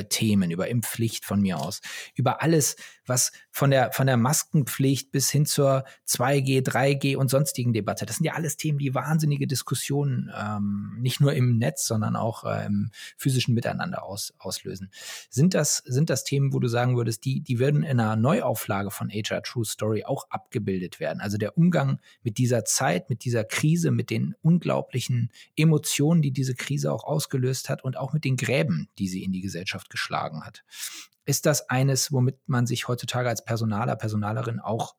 Themen, über Impfpflicht von mir aus, über alles, was von der, von der Maskenpflicht bis hin zur 2G, 3G und sonstigen Debatte. Das sind ja alles Themen, die wahnsinnige Diskussionen ähm, nicht nur im Netz, sondern auch äh, im physischen Miteinander aus, auslösen. Sind das, sind das Themen, wo du sagen würdest, die, die würden in einer Neuauflage von HR True Story auch abgebildet werden? Also der Umgang mit dieser Zeit, mit dieser Krise, mit den unglaublichen Emotionen, die diese Krise auch ausgelöst hat und auch mit den Gräben, die sie in die Gesellschaft geschlagen hat. Ist das eines, womit man sich heutzutage als Personaler, Personalerin auch,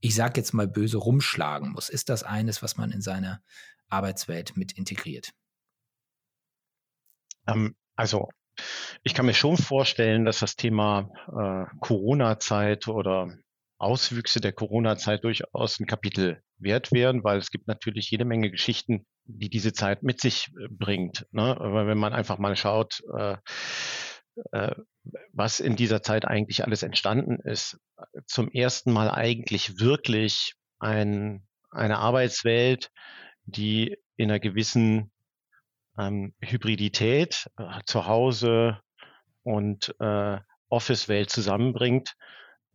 ich sage jetzt mal böse, rumschlagen muss? Ist das eines, was man in seine Arbeitswelt mit integriert? Ähm, also ich kann mir schon vorstellen, dass das Thema äh, Corona-Zeit oder Auswüchse der Corona-Zeit durchaus ein Kapitel wert wären, weil es gibt natürlich jede Menge Geschichten, die diese Zeit mit sich äh, bringt. Ne? Aber wenn man einfach mal schaut, äh, was in dieser Zeit eigentlich alles entstanden ist. Zum ersten Mal eigentlich wirklich ein, eine Arbeitswelt, die in einer gewissen ähm, Hybridität äh, zu Hause und äh, Office-Welt zusammenbringt,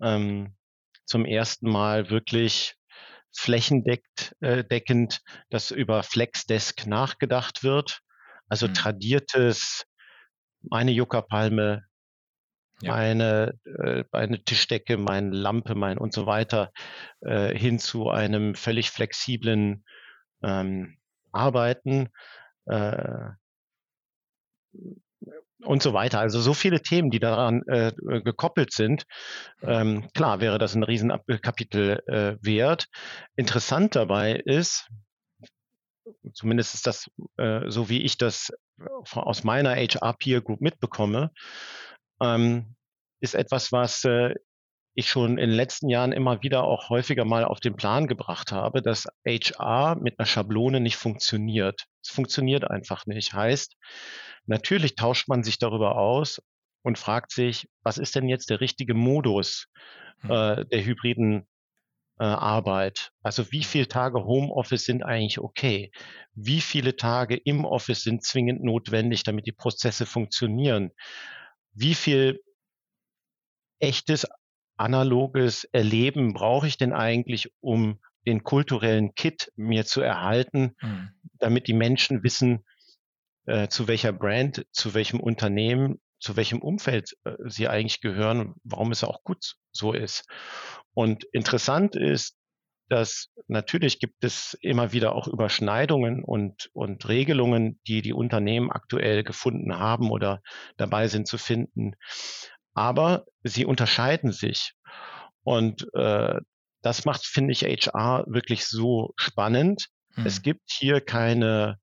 ähm, zum ersten Mal wirklich flächendeckend, äh, deckend, dass über FlexDesk nachgedacht wird. Also mhm. tradiertes, meine Juckerpalme, ja. meine, äh, meine Tischdecke, meine Lampe, mein und so weiter, äh, hin zu einem völlig flexiblen ähm, Arbeiten. Äh, und so weiter. Also so viele Themen, die daran äh, gekoppelt sind. Ähm, klar wäre das ein Riesenkapitel äh, wert. Interessant dabei ist, zumindest ist das äh, so, wie ich das aus meiner HR Peer Group mitbekomme, ähm, ist etwas, was äh, ich schon in den letzten Jahren immer wieder auch häufiger mal auf den Plan gebracht habe, dass HR mit einer Schablone nicht funktioniert. Es funktioniert einfach nicht. Heißt, natürlich tauscht man sich darüber aus und fragt sich, was ist denn jetzt der richtige Modus hm. äh, der hybriden äh, Arbeit? Also wie viele Tage Homeoffice sind eigentlich okay? Wie viele Tage im Office sind zwingend notwendig, damit die Prozesse funktionieren? Wie viel echtes analoges Erleben brauche ich denn eigentlich, um den kulturellen Kit mir zu erhalten, mhm. damit die Menschen wissen, äh, zu welcher Brand, zu welchem Unternehmen, zu welchem Umfeld äh, sie eigentlich gehören warum es auch gut so ist. Und interessant ist, dass natürlich gibt es immer wieder auch Überschneidungen und, und Regelungen, die die Unternehmen aktuell gefunden haben oder dabei sind zu finden aber sie unterscheiden sich. Und äh, das macht, finde ich, HR wirklich so spannend. Hm. Es gibt hier keine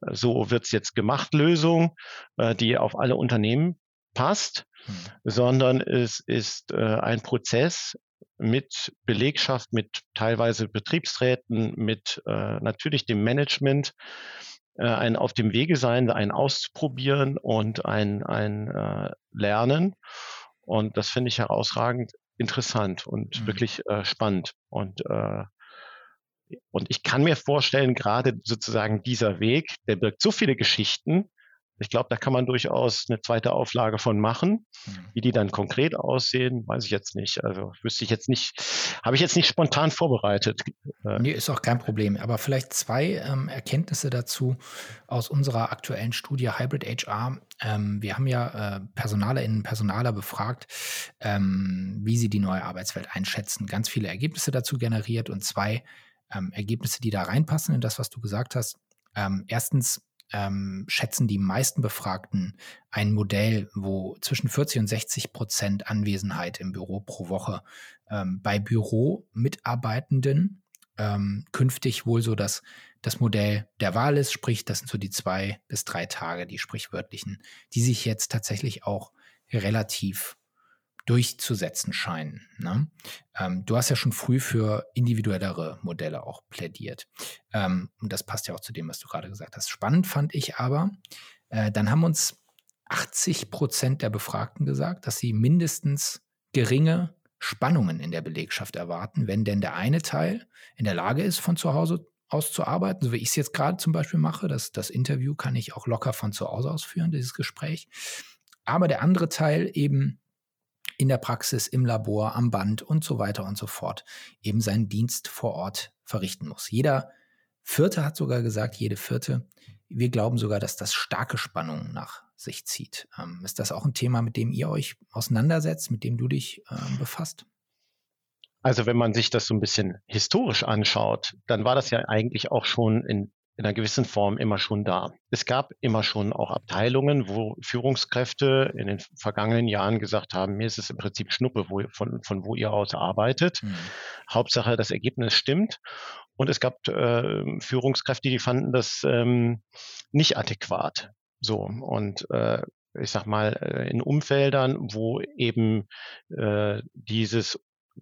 so wird's jetzt gemacht Lösung, äh, die auf alle Unternehmen passt, hm. sondern es ist äh, ein Prozess mit Belegschaft, mit teilweise Betriebsräten, mit äh, natürlich dem Management, ein auf dem Wege sein, ein auszuprobieren und ein, ein Lernen. Und das finde ich herausragend interessant und mhm. wirklich spannend. Und, und ich kann mir vorstellen, gerade sozusagen dieser Weg, der birgt so viele Geschichten, ich glaube, da kann man durchaus eine zweite Auflage von machen. Mhm. Wie die dann konkret aussehen, weiß ich jetzt nicht. Also wüsste ich jetzt nicht, habe ich jetzt nicht spontan vorbereitet. Äh, nee, ist auch kein Problem. Aber vielleicht zwei ähm, Erkenntnisse dazu aus unserer aktuellen Studie Hybrid HR. Ähm, wir haben ja äh, PersonalerInnen, Personaler befragt, ähm, wie sie die neue Arbeitswelt einschätzen. Ganz viele Ergebnisse dazu generiert und zwei ähm, Ergebnisse, die da reinpassen in das, was du gesagt hast. Ähm, erstens ähm, schätzen die meisten Befragten ein Modell, wo zwischen 40 und 60 Prozent Anwesenheit im Büro pro Woche ähm, bei Büromitarbeitenden ähm, künftig wohl so das, das Modell der Wahl ist, sprich, das sind so die zwei bis drei Tage, die sprichwörtlichen, die sich jetzt tatsächlich auch relativ durchzusetzen scheinen. Ne? Ähm, du hast ja schon früh für individuellere Modelle auch plädiert. Ähm, und das passt ja auch zu dem, was du gerade gesagt hast. Spannend fand ich aber, äh, dann haben uns 80 Prozent der Befragten gesagt, dass sie mindestens geringe Spannungen in der Belegschaft erwarten, wenn denn der eine Teil in der Lage ist, von zu Hause aus zu arbeiten, so wie ich es jetzt gerade zum Beispiel mache. Das, das Interview kann ich auch locker von zu Hause aus führen, dieses Gespräch. Aber der andere Teil eben in der Praxis, im Labor, am Band und so weiter und so fort eben seinen Dienst vor Ort verrichten muss. Jeder Vierte hat sogar gesagt, jede Vierte, wir glauben sogar, dass das starke Spannungen nach sich zieht. Ähm, ist das auch ein Thema, mit dem ihr euch auseinandersetzt, mit dem du dich ähm, befasst? Also wenn man sich das so ein bisschen historisch anschaut, dann war das ja eigentlich auch schon in in einer gewissen Form immer schon da. Es gab immer schon auch Abteilungen, wo Führungskräfte in den vergangenen Jahren gesagt haben, mir ist es im Prinzip Schnuppe, wo, von, von wo ihr aus arbeitet. Mhm. Hauptsache, das Ergebnis stimmt. Und es gab äh, Führungskräfte, die fanden das ähm, nicht adäquat. So, und äh, ich sag mal, äh, in Umfeldern, wo eben äh, dieses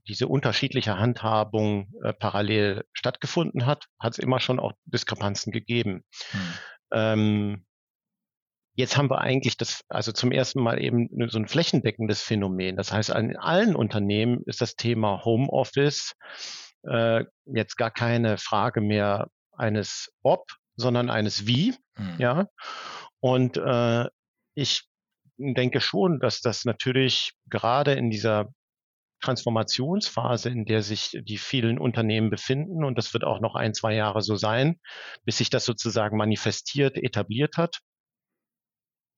diese unterschiedliche Handhabung äh, parallel stattgefunden hat, hat es immer schon auch Diskrepanzen gegeben. Hm. Ähm, jetzt haben wir eigentlich das, also zum ersten Mal eben so ein flächendeckendes Phänomen. Das heißt, in allen Unternehmen ist das Thema Homeoffice äh, jetzt gar keine Frage mehr eines Ob, sondern eines Wie. Mhm. Ja. Und äh, ich denke schon, dass das natürlich gerade in dieser Transformationsphase, in der sich die vielen Unternehmen befinden, und das wird auch noch ein, zwei Jahre so sein, bis sich das sozusagen manifestiert, etabliert hat.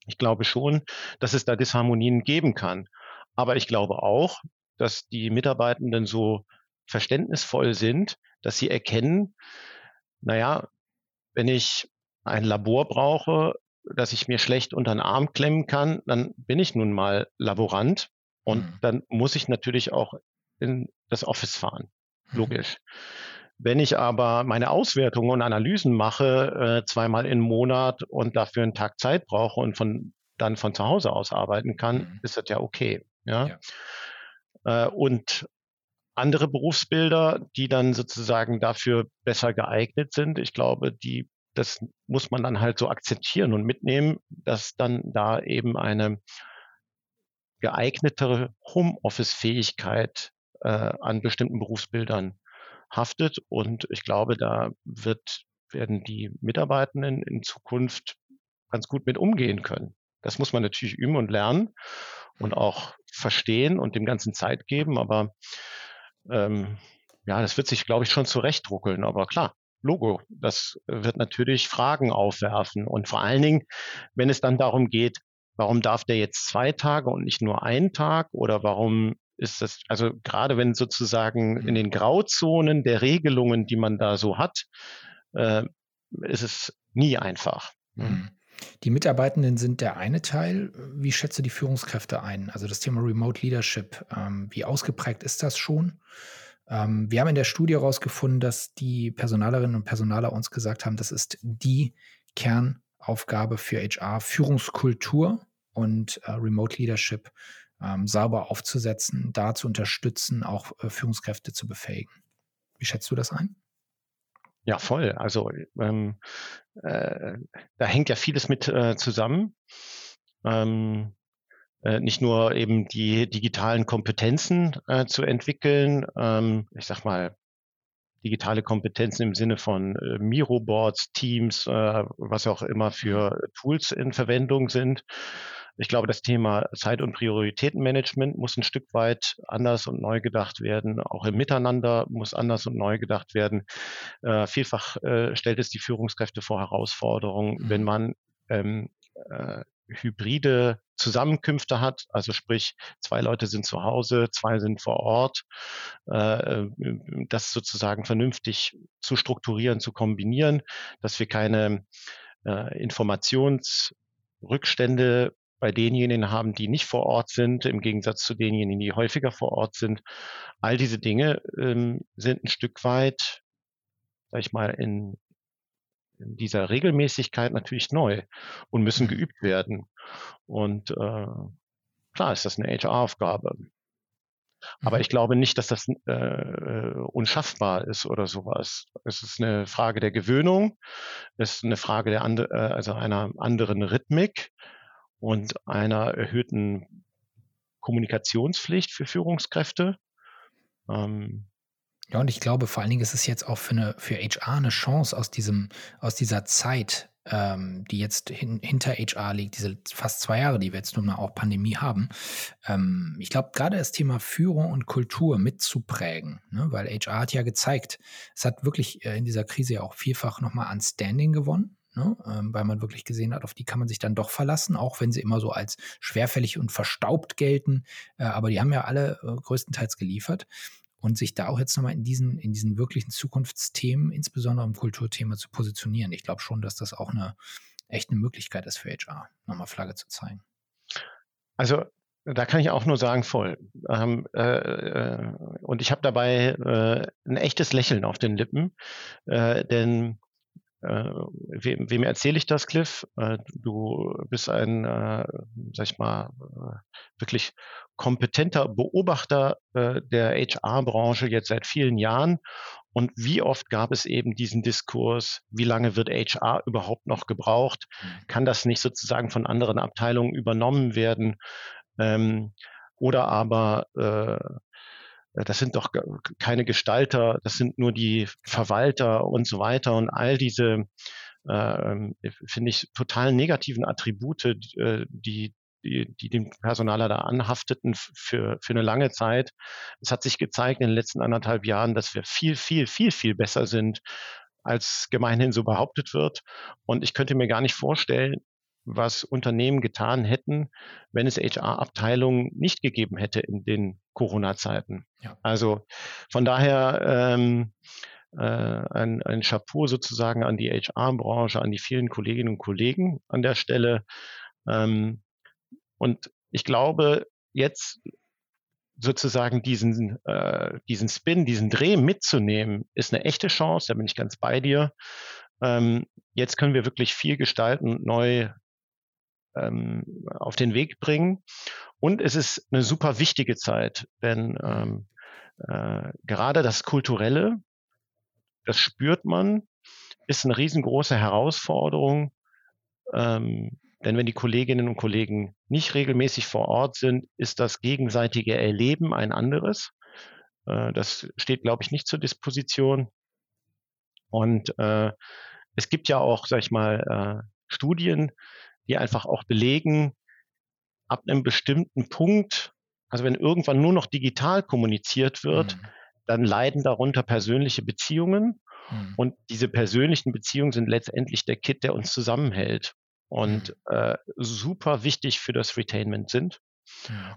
Ich glaube schon, dass es da Disharmonien geben kann. Aber ich glaube auch, dass die Mitarbeitenden so verständnisvoll sind, dass sie erkennen, naja, wenn ich ein Labor brauche, das ich mir schlecht unter den Arm klemmen kann, dann bin ich nun mal Laborant und mhm. dann muss ich natürlich auch in das Office fahren. Mhm. Logisch. Mhm. Wenn ich aber meine Auswertungen und Analysen mache, äh, zweimal im Monat und dafür einen Tag Zeit brauche und von, dann von zu Hause aus arbeiten kann, mhm. ist das ja okay. Ja. ja. Äh, und andere Berufsbilder, die dann sozusagen dafür besser geeignet sind. Ich glaube, die, das muss man dann halt so akzeptieren und mitnehmen, dass dann da eben eine geeignetere Homeoffice-Fähigkeit äh, an bestimmten Berufsbildern haftet. Und ich glaube, da wird, werden die Mitarbeitenden in Zukunft ganz gut mit umgehen können. Das muss man natürlich üben und lernen und auch verstehen und dem Ganzen Zeit geben. Aber ähm, ja, das wird sich, glaube ich, schon zurechtruckeln. Aber klar, Logo, das wird natürlich Fragen aufwerfen. Und vor allen Dingen, wenn es dann darum geht, warum darf der jetzt zwei Tage und nicht nur einen Tag? Oder warum ist das, also gerade wenn sozusagen in den Grauzonen der Regelungen, die man da so hat, äh, ist es nie einfach. Mhm. Die Mitarbeitenden sind der eine Teil. Wie schätze die Führungskräfte ein? Also das Thema Remote Leadership, ähm, wie ausgeprägt ist das schon? Ähm, wir haben in der Studie herausgefunden, dass die Personalerinnen und Personaler uns gesagt haben, das ist die Kernaufgabe für HR, Führungskultur und äh, Remote Leadership ähm, sauber aufzusetzen, da zu unterstützen, auch äh, Führungskräfte zu befähigen. Wie schätzt du das ein? Ja, voll. Also ähm, äh, da hängt ja vieles mit äh, zusammen. Ähm, äh, nicht nur eben die digitalen Kompetenzen äh, zu entwickeln, ähm, ich sag mal, digitale Kompetenzen im Sinne von äh, Miro-Boards, Teams, äh, was auch immer für Tools in Verwendung sind, ich glaube, das Thema Zeit- und Prioritätenmanagement muss ein Stück weit anders und neu gedacht werden. Auch im Miteinander muss anders und neu gedacht werden. Äh, vielfach äh, stellt es die Führungskräfte vor Herausforderungen, wenn mhm. man ähm, äh, hybride Zusammenkünfte hat, also sprich, zwei Leute sind zu Hause, zwei sind vor Ort, äh, äh das sozusagen vernünftig zu strukturieren, zu kombinieren, dass wir keine äh, Informationsrückstände bei denjenigen haben, die nicht vor Ort sind, im Gegensatz zu denjenigen, die häufiger vor Ort sind. All diese Dinge ähm, sind ein Stück weit, sag ich mal, in, in dieser Regelmäßigkeit natürlich neu und müssen mhm. geübt werden. Und äh, klar ist das eine HR-Aufgabe. Aber mhm. ich glaube nicht, dass das äh, unschaffbar ist oder sowas. Es ist eine Frage der Gewöhnung, es ist eine Frage der and äh, also einer anderen Rhythmik und einer erhöhten Kommunikationspflicht für Führungskräfte. Ähm, ja, und ich glaube, vor allen Dingen ist es jetzt auch für, eine, für HR eine Chance aus, diesem, aus dieser Zeit, ähm, die jetzt hin, hinter HR liegt, diese fast zwei Jahre, die wir jetzt nun mal auch Pandemie haben. Ähm, ich glaube, gerade das Thema Führung und Kultur mitzuprägen, ne? weil HR hat ja gezeigt, es hat wirklich äh, in dieser Krise ja auch vielfach nochmal an Standing gewonnen ne? ähm, weil man wirklich gesehen hat, auf die kann man sich dann doch verlassen, auch wenn sie immer so als schwerfällig und verstaubt gelten. Äh, aber die haben ja alle äh, größtenteils geliefert. Und sich da auch jetzt nochmal in diesen, in diesen wirklichen Zukunftsthemen, insbesondere im Kulturthema, zu positionieren. Ich glaube schon, dass das auch eine echt eine Möglichkeit ist für HR, nochmal Flagge zu zeigen. Also da kann ich auch nur sagen, voll. Ähm, äh, äh und ich habe dabei äh, ein echtes Lächeln auf den Lippen, äh, denn äh, wem, wem erzähle ich das, Cliff? Äh, du bist ein, äh, sag ich mal, äh, wirklich kompetenter Beobachter äh, der HR-Branche jetzt seit vielen Jahren. Und wie oft gab es eben diesen Diskurs, wie lange wird HR überhaupt noch gebraucht? Mhm. Kann das nicht sozusagen von anderen Abteilungen übernommen werden? Ähm, oder aber äh, das sind doch keine Gestalter, das sind nur die Verwalter und so weiter. Und all diese äh, finde ich, total negativen Attribute, äh, die, die, die dem Personaler da anhafteten für, für eine lange Zeit. Es hat sich gezeigt in den letzten anderthalb Jahren, dass wir viel, viel, viel, viel besser sind, als gemeinhin so behauptet wird. Und ich könnte mir gar nicht vorstellen, was Unternehmen getan hätten, wenn es HR-Abteilungen nicht gegeben hätte in den Corona-Zeiten. Ja. Also von daher ähm, äh, ein, ein Chapeau sozusagen an die HR-Branche, an die vielen Kolleginnen und Kollegen an der Stelle. Ähm, und ich glaube, jetzt sozusagen diesen, äh, diesen Spin, diesen Dreh mitzunehmen, ist eine echte Chance, da bin ich ganz bei dir. Ähm, jetzt können wir wirklich viel gestalten und neu ähm, auf den Weg bringen. Und es ist eine super wichtige Zeit, denn ähm, äh, gerade das Kulturelle, das spürt man, ist eine riesengroße Herausforderung. Ähm, denn wenn die Kolleginnen und Kollegen nicht regelmäßig vor Ort sind, ist das gegenseitige Erleben ein anderes. Äh, das steht, glaube ich, nicht zur Disposition. Und äh, es gibt ja auch, sag ich mal, äh, Studien, die einfach auch belegen, ab einem bestimmten Punkt, also wenn irgendwann nur noch digital kommuniziert wird, mhm. dann leiden darunter persönliche Beziehungen. Mhm. Und diese persönlichen Beziehungen sind letztendlich der Kit, der uns zusammenhält und mhm. äh, super wichtig für das Retainment sind.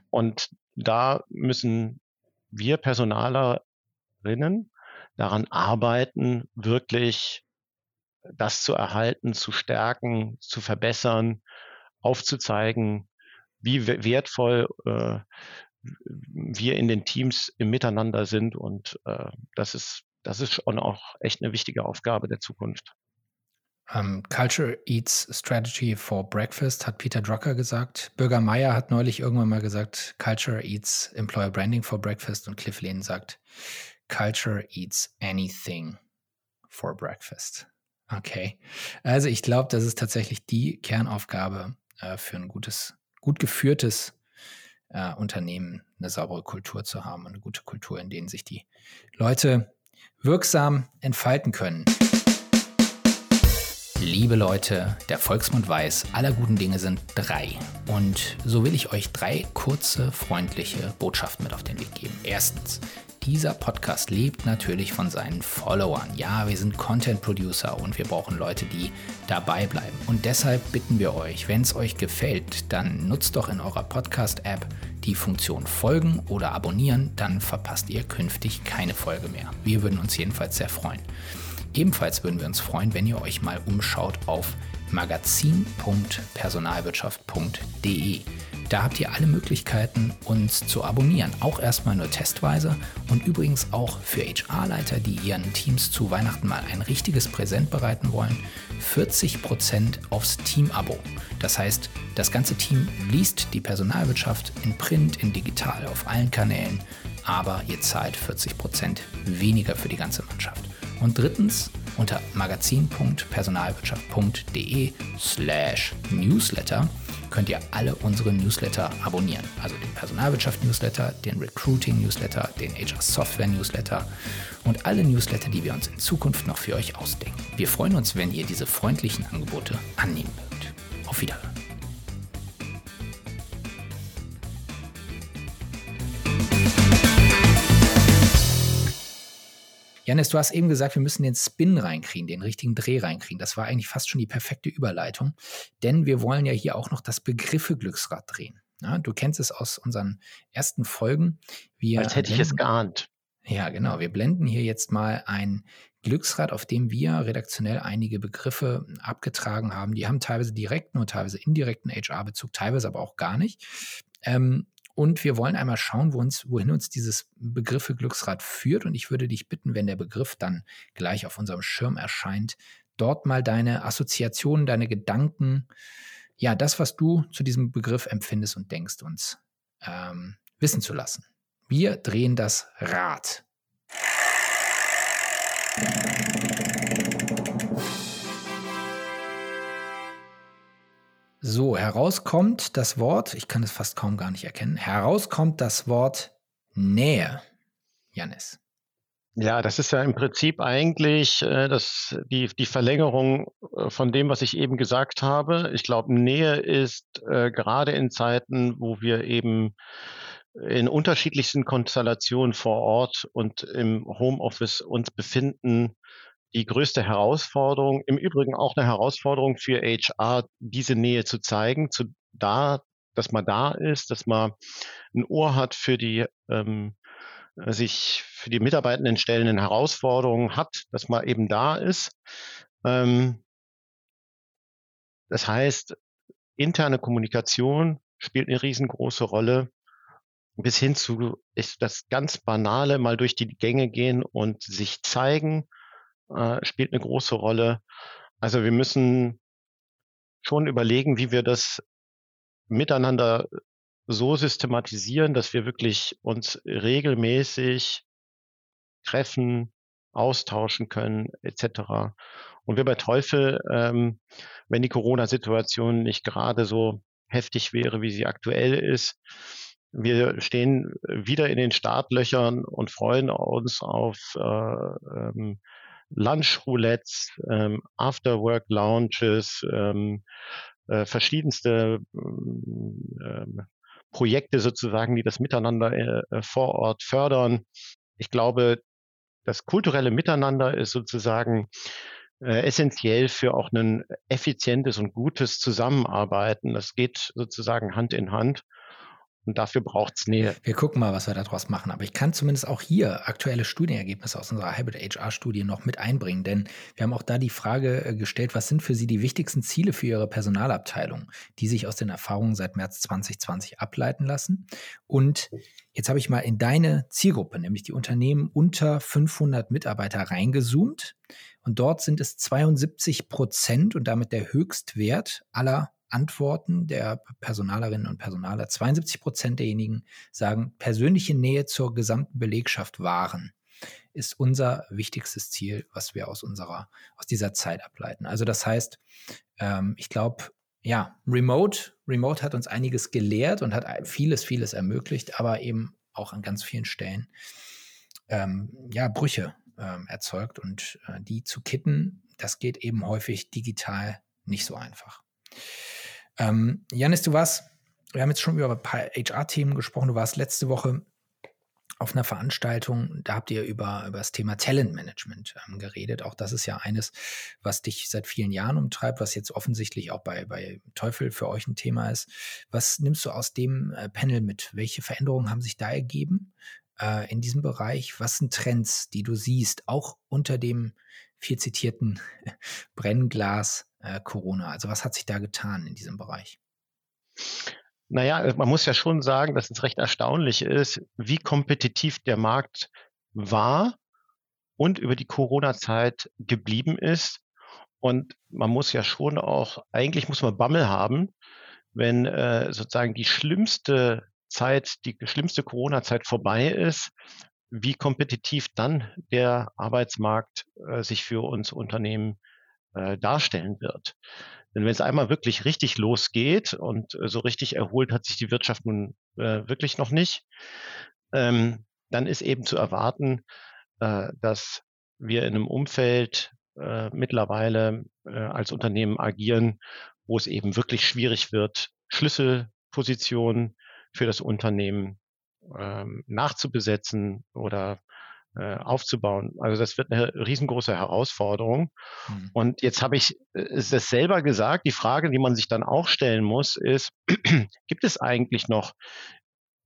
Und da müssen wir Personalerinnen daran arbeiten, wirklich das zu erhalten, zu stärken, zu verbessern, aufzuzeigen, wie wertvoll äh, wir in den Teams im Miteinander sind. Und äh, das ist, das ist schon auch echt eine wichtige Aufgabe der Zukunft. Um, ähm, Culture eats strategy for breakfast, hat Peter Drucker gesagt. Bürger Meyer hat neulich irgendwann mal gesagt, Culture eats employer branding for breakfast. Und Cliff Lehn sagt, Culture eats anything for breakfast. Okay. Also ich glaube, das ist tatsächlich die Kernaufgabe äh, für ein gutes, gut geführtes äh, Unternehmen, eine saubere Kultur zu haben und eine gute Kultur, in denen sich die Leute wirksam entfalten können. Liebe Leute, der Volksmund weiß, aller guten Dinge sind drei. Und so will ich euch drei kurze, freundliche Botschaften mit auf den Weg geben. Erstens, dieser Podcast lebt natürlich von seinen Followern. Ja, wir sind Content Producer und wir brauchen Leute, die dabei bleiben. Und deshalb bitten wir euch, wenn es euch gefällt, dann nutzt doch in eurer Podcast-App die Funktion Folgen oder Abonnieren, dann verpasst ihr künftig keine Folge mehr. Wir würden uns jedenfalls sehr freuen. Ebenfalls würden wir uns freuen, wenn ihr euch mal umschaut auf magazin.personalwirtschaft.de. Da habt ihr alle Möglichkeiten, uns zu abonnieren. Auch erstmal nur testweise und übrigens auch für HR-Leiter, die ihren Teams zu Weihnachten mal ein richtiges Präsent bereiten wollen, 40% aufs Team-Abo. Das heißt, das ganze Team liest die Personalwirtschaft in Print, in digital, auf allen Kanälen, aber ihr zahlt 40% weniger für die ganze Mannschaft. Und drittens, unter magazin.personalwirtschaft.de slash newsletter könnt ihr alle unsere Newsletter abonnieren. Also den Personalwirtschaft-Newsletter, den Recruiting-Newsletter, den HR-Software-Newsletter und alle Newsletter, die wir uns in Zukunft noch für euch ausdenken. Wir freuen uns, wenn ihr diese freundlichen Angebote annehmen mögt. Auf Wiederhören. Janis, du hast eben gesagt, wir müssen den Spin reinkriegen, den richtigen Dreh reinkriegen. Das war eigentlich fast schon die perfekte Überleitung, denn wir wollen ja hier auch noch das Begriffe Glücksrad drehen. Ja, du kennst es aus unseren ersten Folgen. Wir Als hätte ich es geahnt. Ja, genau. Wir blenden hier jetzt mal ein Glücksrad, auf dem wir redaktionell einige Begriffe abgetragen haben. Die haben teilweise direkten und teilweise indirekten HR-Bezug, teilweise aber auch gar nicht. Ähm, und wir wollen einmal schauen, wo uns, wohin uns dieses Begriffe Glücksrad führt. Und ich würde dich bitten, wenn der Begriff dann gleich auf unserem Schirm erscheint, dort mal deine Assoziationen, deine Gedanken, ja, das, was du zu diesem Begriff empfindest und denkst, uns ähm, wissen zu lassen. Wir drehen das Rad. So, herauskommt das Wort, ich kann es fast kaum gar nicht erkennen, herauskommt das Wort Nähe. Janis. Ja, das ist ja im Prinzip eigentlich äh, das, die, die Verlängerung äh, von dem, was ich eben gesagt habe. Ich glaube, Nähe ist äh, gerade in Zeiten, wo wir eben in unterschiedlichsten Konstellationen vor Ort und im Homeoffice uns befinden, die größte Herausforderung. Im Übrigen auch eine Herausforderung für HR, diese Nähe zu zeigen, zu da, dass man da ist, dass man ein Ohr hat für die ähm, sich für die Mitarbeitenden stellenden Herausforderungen hat, dass man eben da ist. Ähm, das heißt, interne Kommunikation spielt eine riesengroße Rolle bis hin zu ist das ganz banale mal durch die Gänge gehen und sich zeigen äh, spielt eine große Rolle. Also wir müssen schon überlegen, wie wir das miteinander so systematisieren, dass wir wirklich uns regelmäßig treffen, austauschen können, etc. Und wir bei Teufel, ähm, wenn die Corona-Situation nicht gerade so heftig wäre, wie sie aktuell ist, wir stehen wieder in den Startlöchern und freuen uns auf äh, ähm, Lunch-Roulettes, ähm, After-Work-Lounges, ähm, äh, verschiedenste ähm, Projekte sozusagen, die das Miteinander äh, äh, vor Ort fördern. Ich glaube, das kulturelle Miteinander ist sozusagen äh, essentiell für auch ein effizientes und gutes Zusammenarbeiten. Das geht sozusagen Hand in Hand. Und dafür braucht es Nähe. Wir gucken mal, was wir daraus machen. Aber ich kann zumindest auch hier aktuelle Studienergebnisse aus unserer Hybrid HR-Studie noch mit einbringen. Denn wir haben auch da die Frage äh, gestellt, was sind für Sie die wichtigsten Ziele für Ihre Personalabteilung, die sich aus den Erfahrungen seit März 2020 ableiten lassen. Und jetzt habe ich mal in deine Zielgruppe, nämlich die Unternehmen unter 500 Mitarbeiter, reingezoomt. Und dort sind es 72 Prozent und damit der Höchstwert aller Antworten der Personalerinnen und Personaler, 72 Prozent derjenigen sagen, persönliche Nähe zur gesamten Belegschaft wahren, ist unser wichtigstes Ziel, was wir aus unserer, aus dieser Zeit ableiten. Also das heißt, ähm, ich glaube, ja, Remote, Remote hat uns einiges gelehrt und hat vieles, vieles ermöglicht, aber eben auch an ganz vielen Stellen ähm, ja, Brüche ähm, erzeugt und äh, die zu kitten, das geht eben häufig digital nicht so einfach. Ähm, Janis, du warst, wir haben jetzt schon über ein paar HR-Themen gesprochen. Du warst letzte Woche auf einer Veranstaltung, da habt ihr über, über das Thema Talentmanagement ähm, geredet. Auch das ist ja eines, was dich seit vielen Jahren umtreibt, was jetzt offensichtlich auch bei, bei Teufel für euch ein Thema ist. Was nimmst du aus dem äh, Panel mit? Welche Veränderungen haben sich da ergeben äh, in diesem Bereich? Was sind Trends, die du siehst, auch unter dem viel zitierten Brennglas äh, Corona? Also was hat sich da getan in diesem Bereich? Naja, äh, man muss ja schon sagen, dass es recht erstaunlich ist, wie kompetitiv der Markt war und über die Corona-Zeit geblieben ist. Und man muss ja schon auch, eigentlich muss man Bammel haben, wenn äh, sozusagen die schlimmste Zeit, die schlimmste Corona-Zeit vorbei ist, wie kompetitiv dann der Arbeitsmarkt äh, sich für uns Unternehmen äh, darstellen wird. Denn wenn es einmal wirklich richtig losgeht und äh, so richtig erholt hat sich die Wirtschaft nun äh, wirklich noch nicht, ähm, dann ist eben zu erwarten, äh, dass wir in einem Umfeld äh, mittlerweile äh, als Unternehmen agieren, wo es eben wirklich schwierig wird, Schlüsselpositionen für das Unternehmen ähm, nachzubesetzen oder äh, aufzubauen. Also das wird eine riesengroße Herausforderung. Mhm. Und jetzt habe ich äh, es selber gesagt, die Frage, die man sich dann auch stellen muss, ist, gibt es eigentlich noch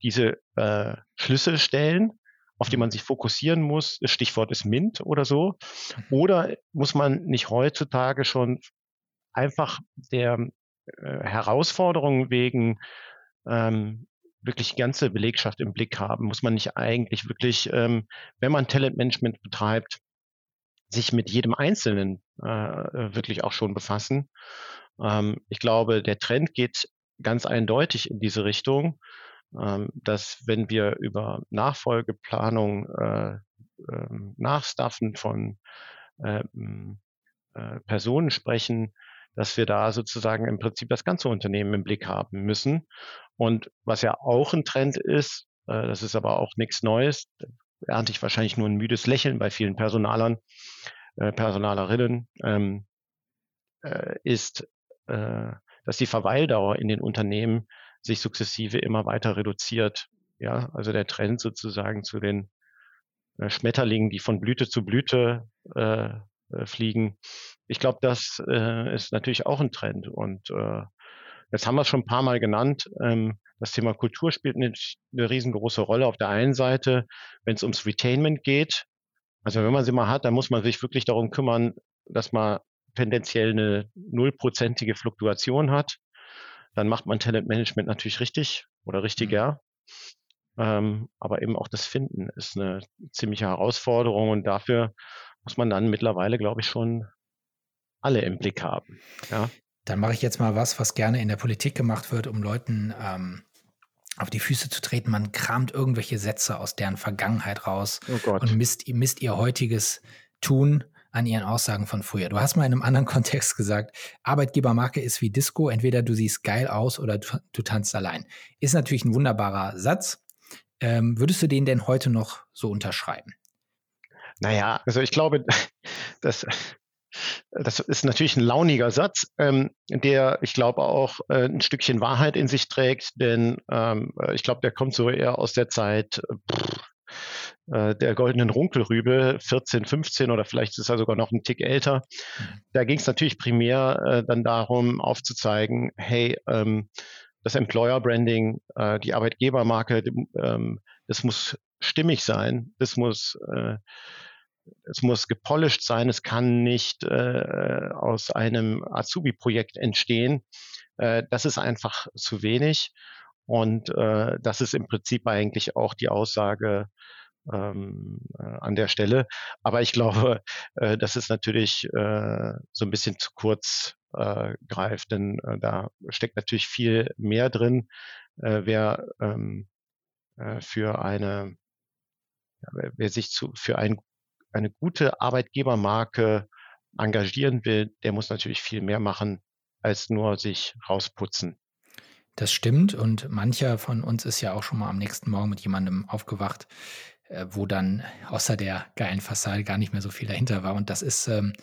diese äh, Schlüsselstellen, auf die man sich fokussieren muss? Das Stichwort ist MINT oder so. Mhm. Oder muss man nicht heutzutage schon einfach der äh, Herausforderung wegen ähm, wirklich die ganze Belegschaft im Blick haben? Muss man nicht eigentlich wirklich, ähm, wenn man Talentmanagement betreibt, sich mit jedem Einzelnen äh, wirklich auch schon befassen? Ähm, ich glaube, der Trend geht ganz eindeutig in diese Richtung, ähm, dass wenn wir über Nachfolgeplanung, äh, äh, Nachstaffen von äh, äh, Personen sprechen, dass wir da sozusagen im Prinzip das ganze Unternehmen im Blick haben müssen und was ja auch ein Trend ist, äh, das ist aber auch nichts Neues, ernte ich wahrscheinlich nur ein müdes Lächeln bei vielen Personalern, äh, Personalerinnen, ähm, äh, ist, dass die Verweildauer in den Unternehmen sich sukzessive immer weiter reduziert. Ja, also der Trend sozusagen zu den Schmetterlingen, die von Blüte zu Blüte äh, fliegen. Ich glaube, das äh, ist natürlich auch ein Trend. Und äh, jetzt haben wir es schon ein paar Mal genannt. Ähm, das Thema Kultur spielt eine, eine riesengroße Rolle. Auf der einen Seite, wenn es ums Retainment geht, also wenn man sie mal hat, dann muss man sich wirklich darum kümmern, dass man tendenziell eine nullprozentige Fluktuation hat. Dann macht man Talentmanagement natürlich richtig oder richtiger. Mhm. Ähm, aber eben auch das Finden ist eine ziemliche Herausforderung und dafür muss man dann mittlerweile, glaube ich, schon alle im Blick haben. Ja. Dann mache ich jetzt mal was, was gerne in der Politik gemacht wird, um Leuten ähm, auf die Füße zu treten. Man kramt irgendwelche Sätze aus deren Vergangenheit raus oh und misst, misst ihr heutiges Tun an ihren Aussagen von früher. Du hast mal in einem anderen Kontext gesagt, Arbeitgebermarke ist wie Disco, entweder du siehst geil aus oder du, du tanzt allein. Ist natürlich ein wunderbarer Satz. Ähm, würdest du den denn heute noch so unterschreiben? Naja, also ich glaube, das, das ist natürlich ein launiger Satz, ähm, der, ich glaube, auch äh, ein Stückchen Wahrheit in sich trägt, denn ähm, ich glaube, der kommt so eher aus der Zeit pff, äh, der goldenen Runkelrübe, 14, 15 oder vielleicht ist er sogar noch ein Tick älter. Da ging es natürlich primär äh, dann darum, aufzuzeigen, hey, ähm, das Employer Branding, äh, die Arbeitgebermarke, ähm, das muss stimmig sein, das muss äh, es muss gepolished sein, es kann nicht äh, aus einem Azubi-Projekt entstehen. Äh, das ist einfach zu wenig. Und äh, das ist im Prinzip eigentlich auch die Aussage ähm, äh, an der Stelle. Aber ich glaube, äh, das ist natürlich äh, so ein bisschen zu kurz äh, greift, denn äh, da steckt natürlich viel mehr drin. Äh, wer ähm, äh, für eine, wer sich zu, für ein eine gute Arbeitgebermarke engagieren will, der muss natürlich viel mehr machen, als nur sich rausputzen. Das stimmt und mancher von uns ist ja auch schon mal am nächsten Morgen mit jemandem aufgewacht, äh, wo dann außer der geilen Fassade gar nicht mehr so viel dahinter war. Und das ist ähm,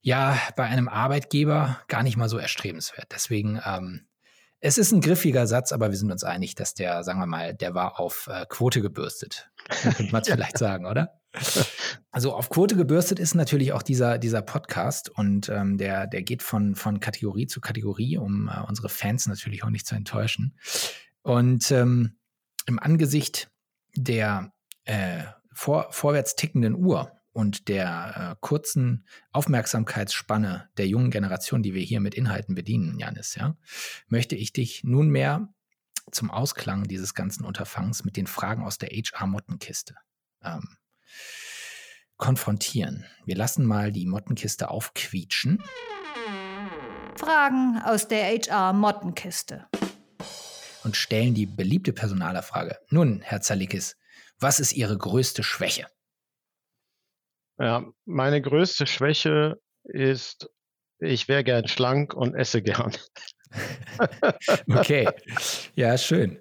ja bei einem Arbeitgeber gar nicht mal so erstrebenswert. Deswegen, ähm, es ist ein griffiger Satz, aber wir sind uns einig, dass der, sagen wir mal, der war auf äh, Quote gebürstet. Könnte man es vielleicht sagen, oder? Also auf Quote gebürstet ist natürlich auch dieser, dieser Podcast und ähm, der, der geht von, von Kategorie zu Kategorie, um äh, unsere Fans natürlich auch nicht zu enttäuschen. Und ähm, im Angesicht der äh, vor, vorwärts tickenden Uhr und der äh, kurzen Aufmerksamkeitsspanne der jungen Generation, die wir hier mit Inhalten bedienen, Janis, ja, möchte ich dich nunmehr zum Ausklang dieses ganzen Unterfangs mit den Fragen aus der HR-Mottenkiste ähm, konfrontieren. Wir lassen mal die Mottenkiste aufquietschen. Fragen aus der HR-Mottenkiste. Und stellen die beliebte Personalerfrage. Nun, Herr Zalikis, was ist Ihre größte Schwäche? Ja, meine größte Schwäche ist, ich wäre gern schlank und esse gern. okay, ja, schön.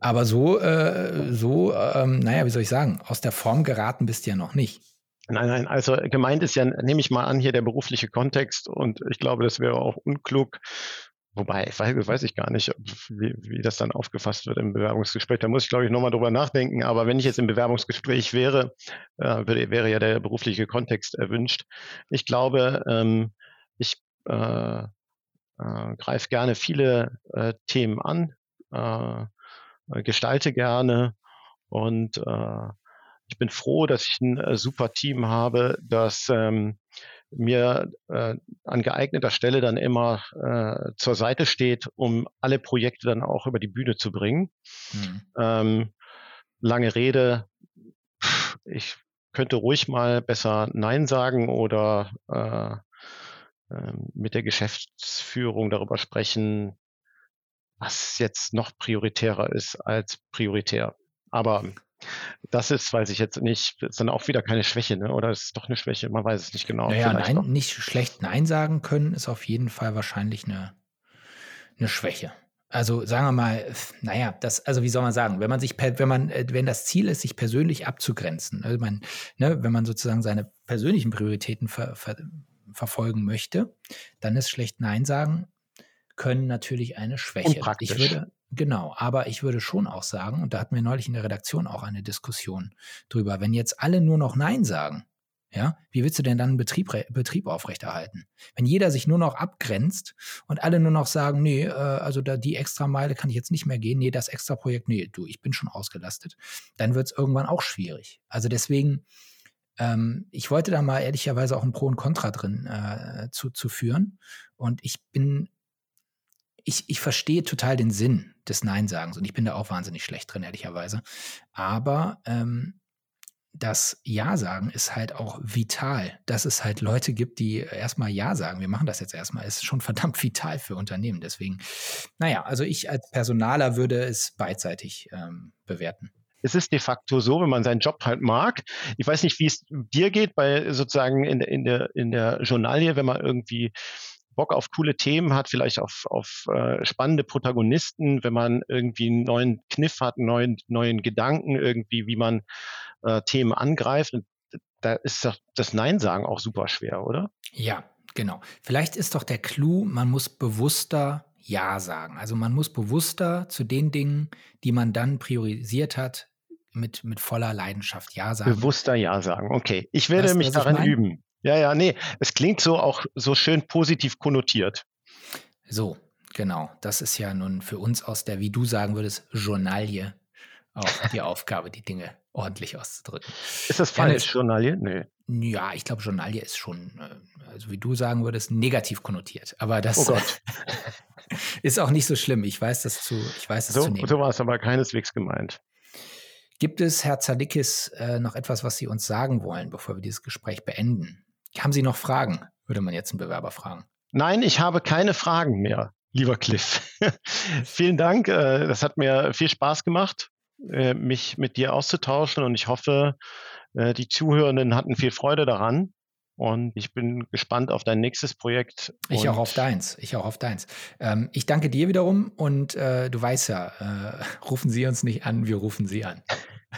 Aber so, äh, so, ähm, naja, wie soll ich sagen, aus der Form geraten bist du ja noch nicht. Nein, nein, also gemeint ist ja, nehme ich mal an, hier der berufliche Kontext und ich glaube, das wäre auch unklug. Wobei, weiß, ich gar nicht, wie, wie das dann aufgefasst wird im Bewerbungsgespräch. Da muss ich, glaube ich, nochmal drüber nachdenken. Aber wenn ich jetzt im Bewerbungsgespräch wäre, äh, würde, wäre ja der berufliche Kontext erwünscht. Ich glaube, ähm, ich äh, äh, greife gerne viele äh, Themen an. Äh, gestalte gerne und äh, ich bin froh, dass ich ein äh, super Team habe, das ähm, mir äh, an geeigneter Stelle dann immer äh, zur Seite steht, um alle Projekte dann auch über die Bühne zu bringen. Mhm. Ähm, lange Rede, ich könnte ruhig mal besser Nein sagen oder äh, äh, mit der Geschäftsführung darüber sprechen, was jetzt noch prioritärer ist als prioritär. Aber das ist, weiß ich jetzt nicht, ist dann auch wieder keine Schwäche, ne? oder ist es doch eine Schwäche? Man weiß es nicht genau. Naja, nein, nicht schlecht Nein sagen können, ist auf jeden Fall wahrscheinlich eine, eine Schwäche. Also sagen wir mal, naja, das, also wie soll man sagen, wenn man sich, wenn man, äh, wenn das Ziel ist, sich persönlich abzugrenzen, also man, ne, wenn man sozusagen seine persönlichen Prioritäten ver, ver, verfolgen möchte, dann ist schlecht Nein sagen können natürlich eine Schwäche. Ich würde, genau, aber ich würde schon auch sagen, und da hatten wir neulich in der Redaktion auch eine Diskussion drüber, wenn jetzt alle nur noch Nein sagen, ja, wie willst du denn dann einen Betrieb, Betrieb aufrechterhalten? Wenn jeder sich nur noch abgrenzt und alle nur noch sagen, nee, äh, also da die extra Meile kann ich jetzt nicht mehr gehen, nee, das extra Projekt, nee, du, ich bin schon ausgelastet, dann wird es irgendwann auch schwierig. Also deswegen, ähm, ich wollte da mal ehrlicherweise auch ein Pro und Contra drin äh, zu, zu führen. Und ich bin, ich, ich verstehe total den Sinn des Nein-Sagens und ich bin da auch wahnsinnig schlecht drin, ehrlicherweise. Aber ähm, das Ja sagen ist halt auch vital, dass es halt Leute gibt, die erstmal Ja sagen. Wir machen das jetzt erstmal, ist schon verdammt vital für Unternehmen. Deswegen, naja, also ich als Personaler würde es beidseitig ähm, bewerten. Es ist de facto so, wenn man seinen Job halt mag. Ich weiß nicht, wie es dir geht bei sozusagen in, in der, in der Journalie, wenn man irgendwie Bock auf coole Themen hat, vielleicht auf, auf äh, spannende Protagonisten, wenn man irgendwie einen neuen Kniff hat, einen neuen, neuen Gedanken irgendwie, wie man äh, Themen angreift. Da ist doch das Nein sagen auch super schwer, oder? Ja, genau. Vielleicht ist doch der Clou, man muss bewusster Ja sagen. Also man muss bewusster zu den Dingen, die man dann priorisiert hat, mit, mit voller Leidenschaft Ja sagen. Bewusster Ja sagen, okay. Ich werde das, mich daran üben. Ja, ja, nee, es klingt so auch so schön positiv konnotiert. So, genau. Das ist ja nun für uns aus der, wie du sagen würdest, Journalie auch die Aufgabe, die Dinge ordentlich auszudrücken. Ist das falsch, Journalie? Nee. Ja, ich glaube, Journalie ist schon, äh, also wie du sagen würdest, negativ konnotiert. Aber das oh ist auch nicht so schlimm. Ich weiß das zu, ich weiß das so, zu nehmen. So war es aber keineswegs gemeint. Gibt es, Herr Zadikis, äh, noch etwas, was Sie uns sagen wollen, bevor wir dieses Gespräch beenden? Haben Sie noch Fragen? Würde man jetzt einen Bewerber fragen. Nein, ich habe keine Fragen mehr, lieber Cliff. Vielen Dank. Äh, das hat mir viel Spaß gemacht, äh, mich mit dir auszutauschen und ich hoffe, äh, die Zuhörenden hatten viel Freude daran. Und ich bin gespannt auf dein nächstes Projekt. Ich auch auf deins. Ich auch auf deins. Ähm, ich danke dir wiederum und äh, du weißt ja, äh, rufen Sie uns nicht an, wir rufen Sie an.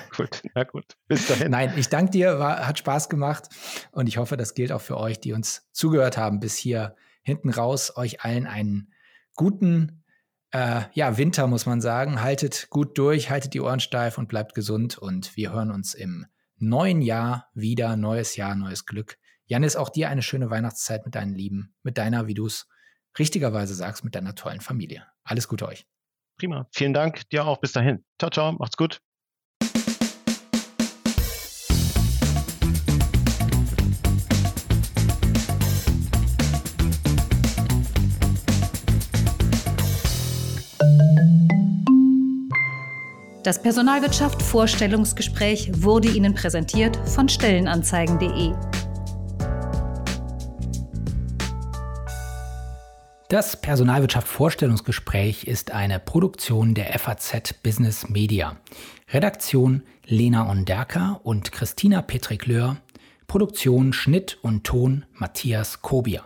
gut, na gut. Bis dahin. Nein, ich danke dir, war, hat Spaß gemacht und ich hoffe, das gilt auch für euch, die uns zugehört haben bis hier hinten raus. Euch allen einen guten äh, ja, Winter, muss man sagen. Haltet gut durch, haltet die Ohren steif und bleibt gesund und wir hören uns im neuen Jahr wieder. Neues Jahr, neues Glück. Janis, auch dir eine schöne Weihnachtszeit mit deinen Lieben, mit deiner, wie du es richtigerweise sagst, mit deiner tollen Familie. Alles Gute euch. Prima. Vielen Dank. Dir auch. Bis dahin. Ciao, ciao. Macht's gut. Das Personalwirtschaft Vorstellungsgespräch wurde Ihnen präsentiert von Stellenanzeigen.de. Das Personalwirtschaft Vorstellungsgespräch ist eine Produktion der FAZ Business Media. Redaktion Lena Onderker und Christina Petrikleur. Produktion, Schnitt und Ton Matthias Kobia.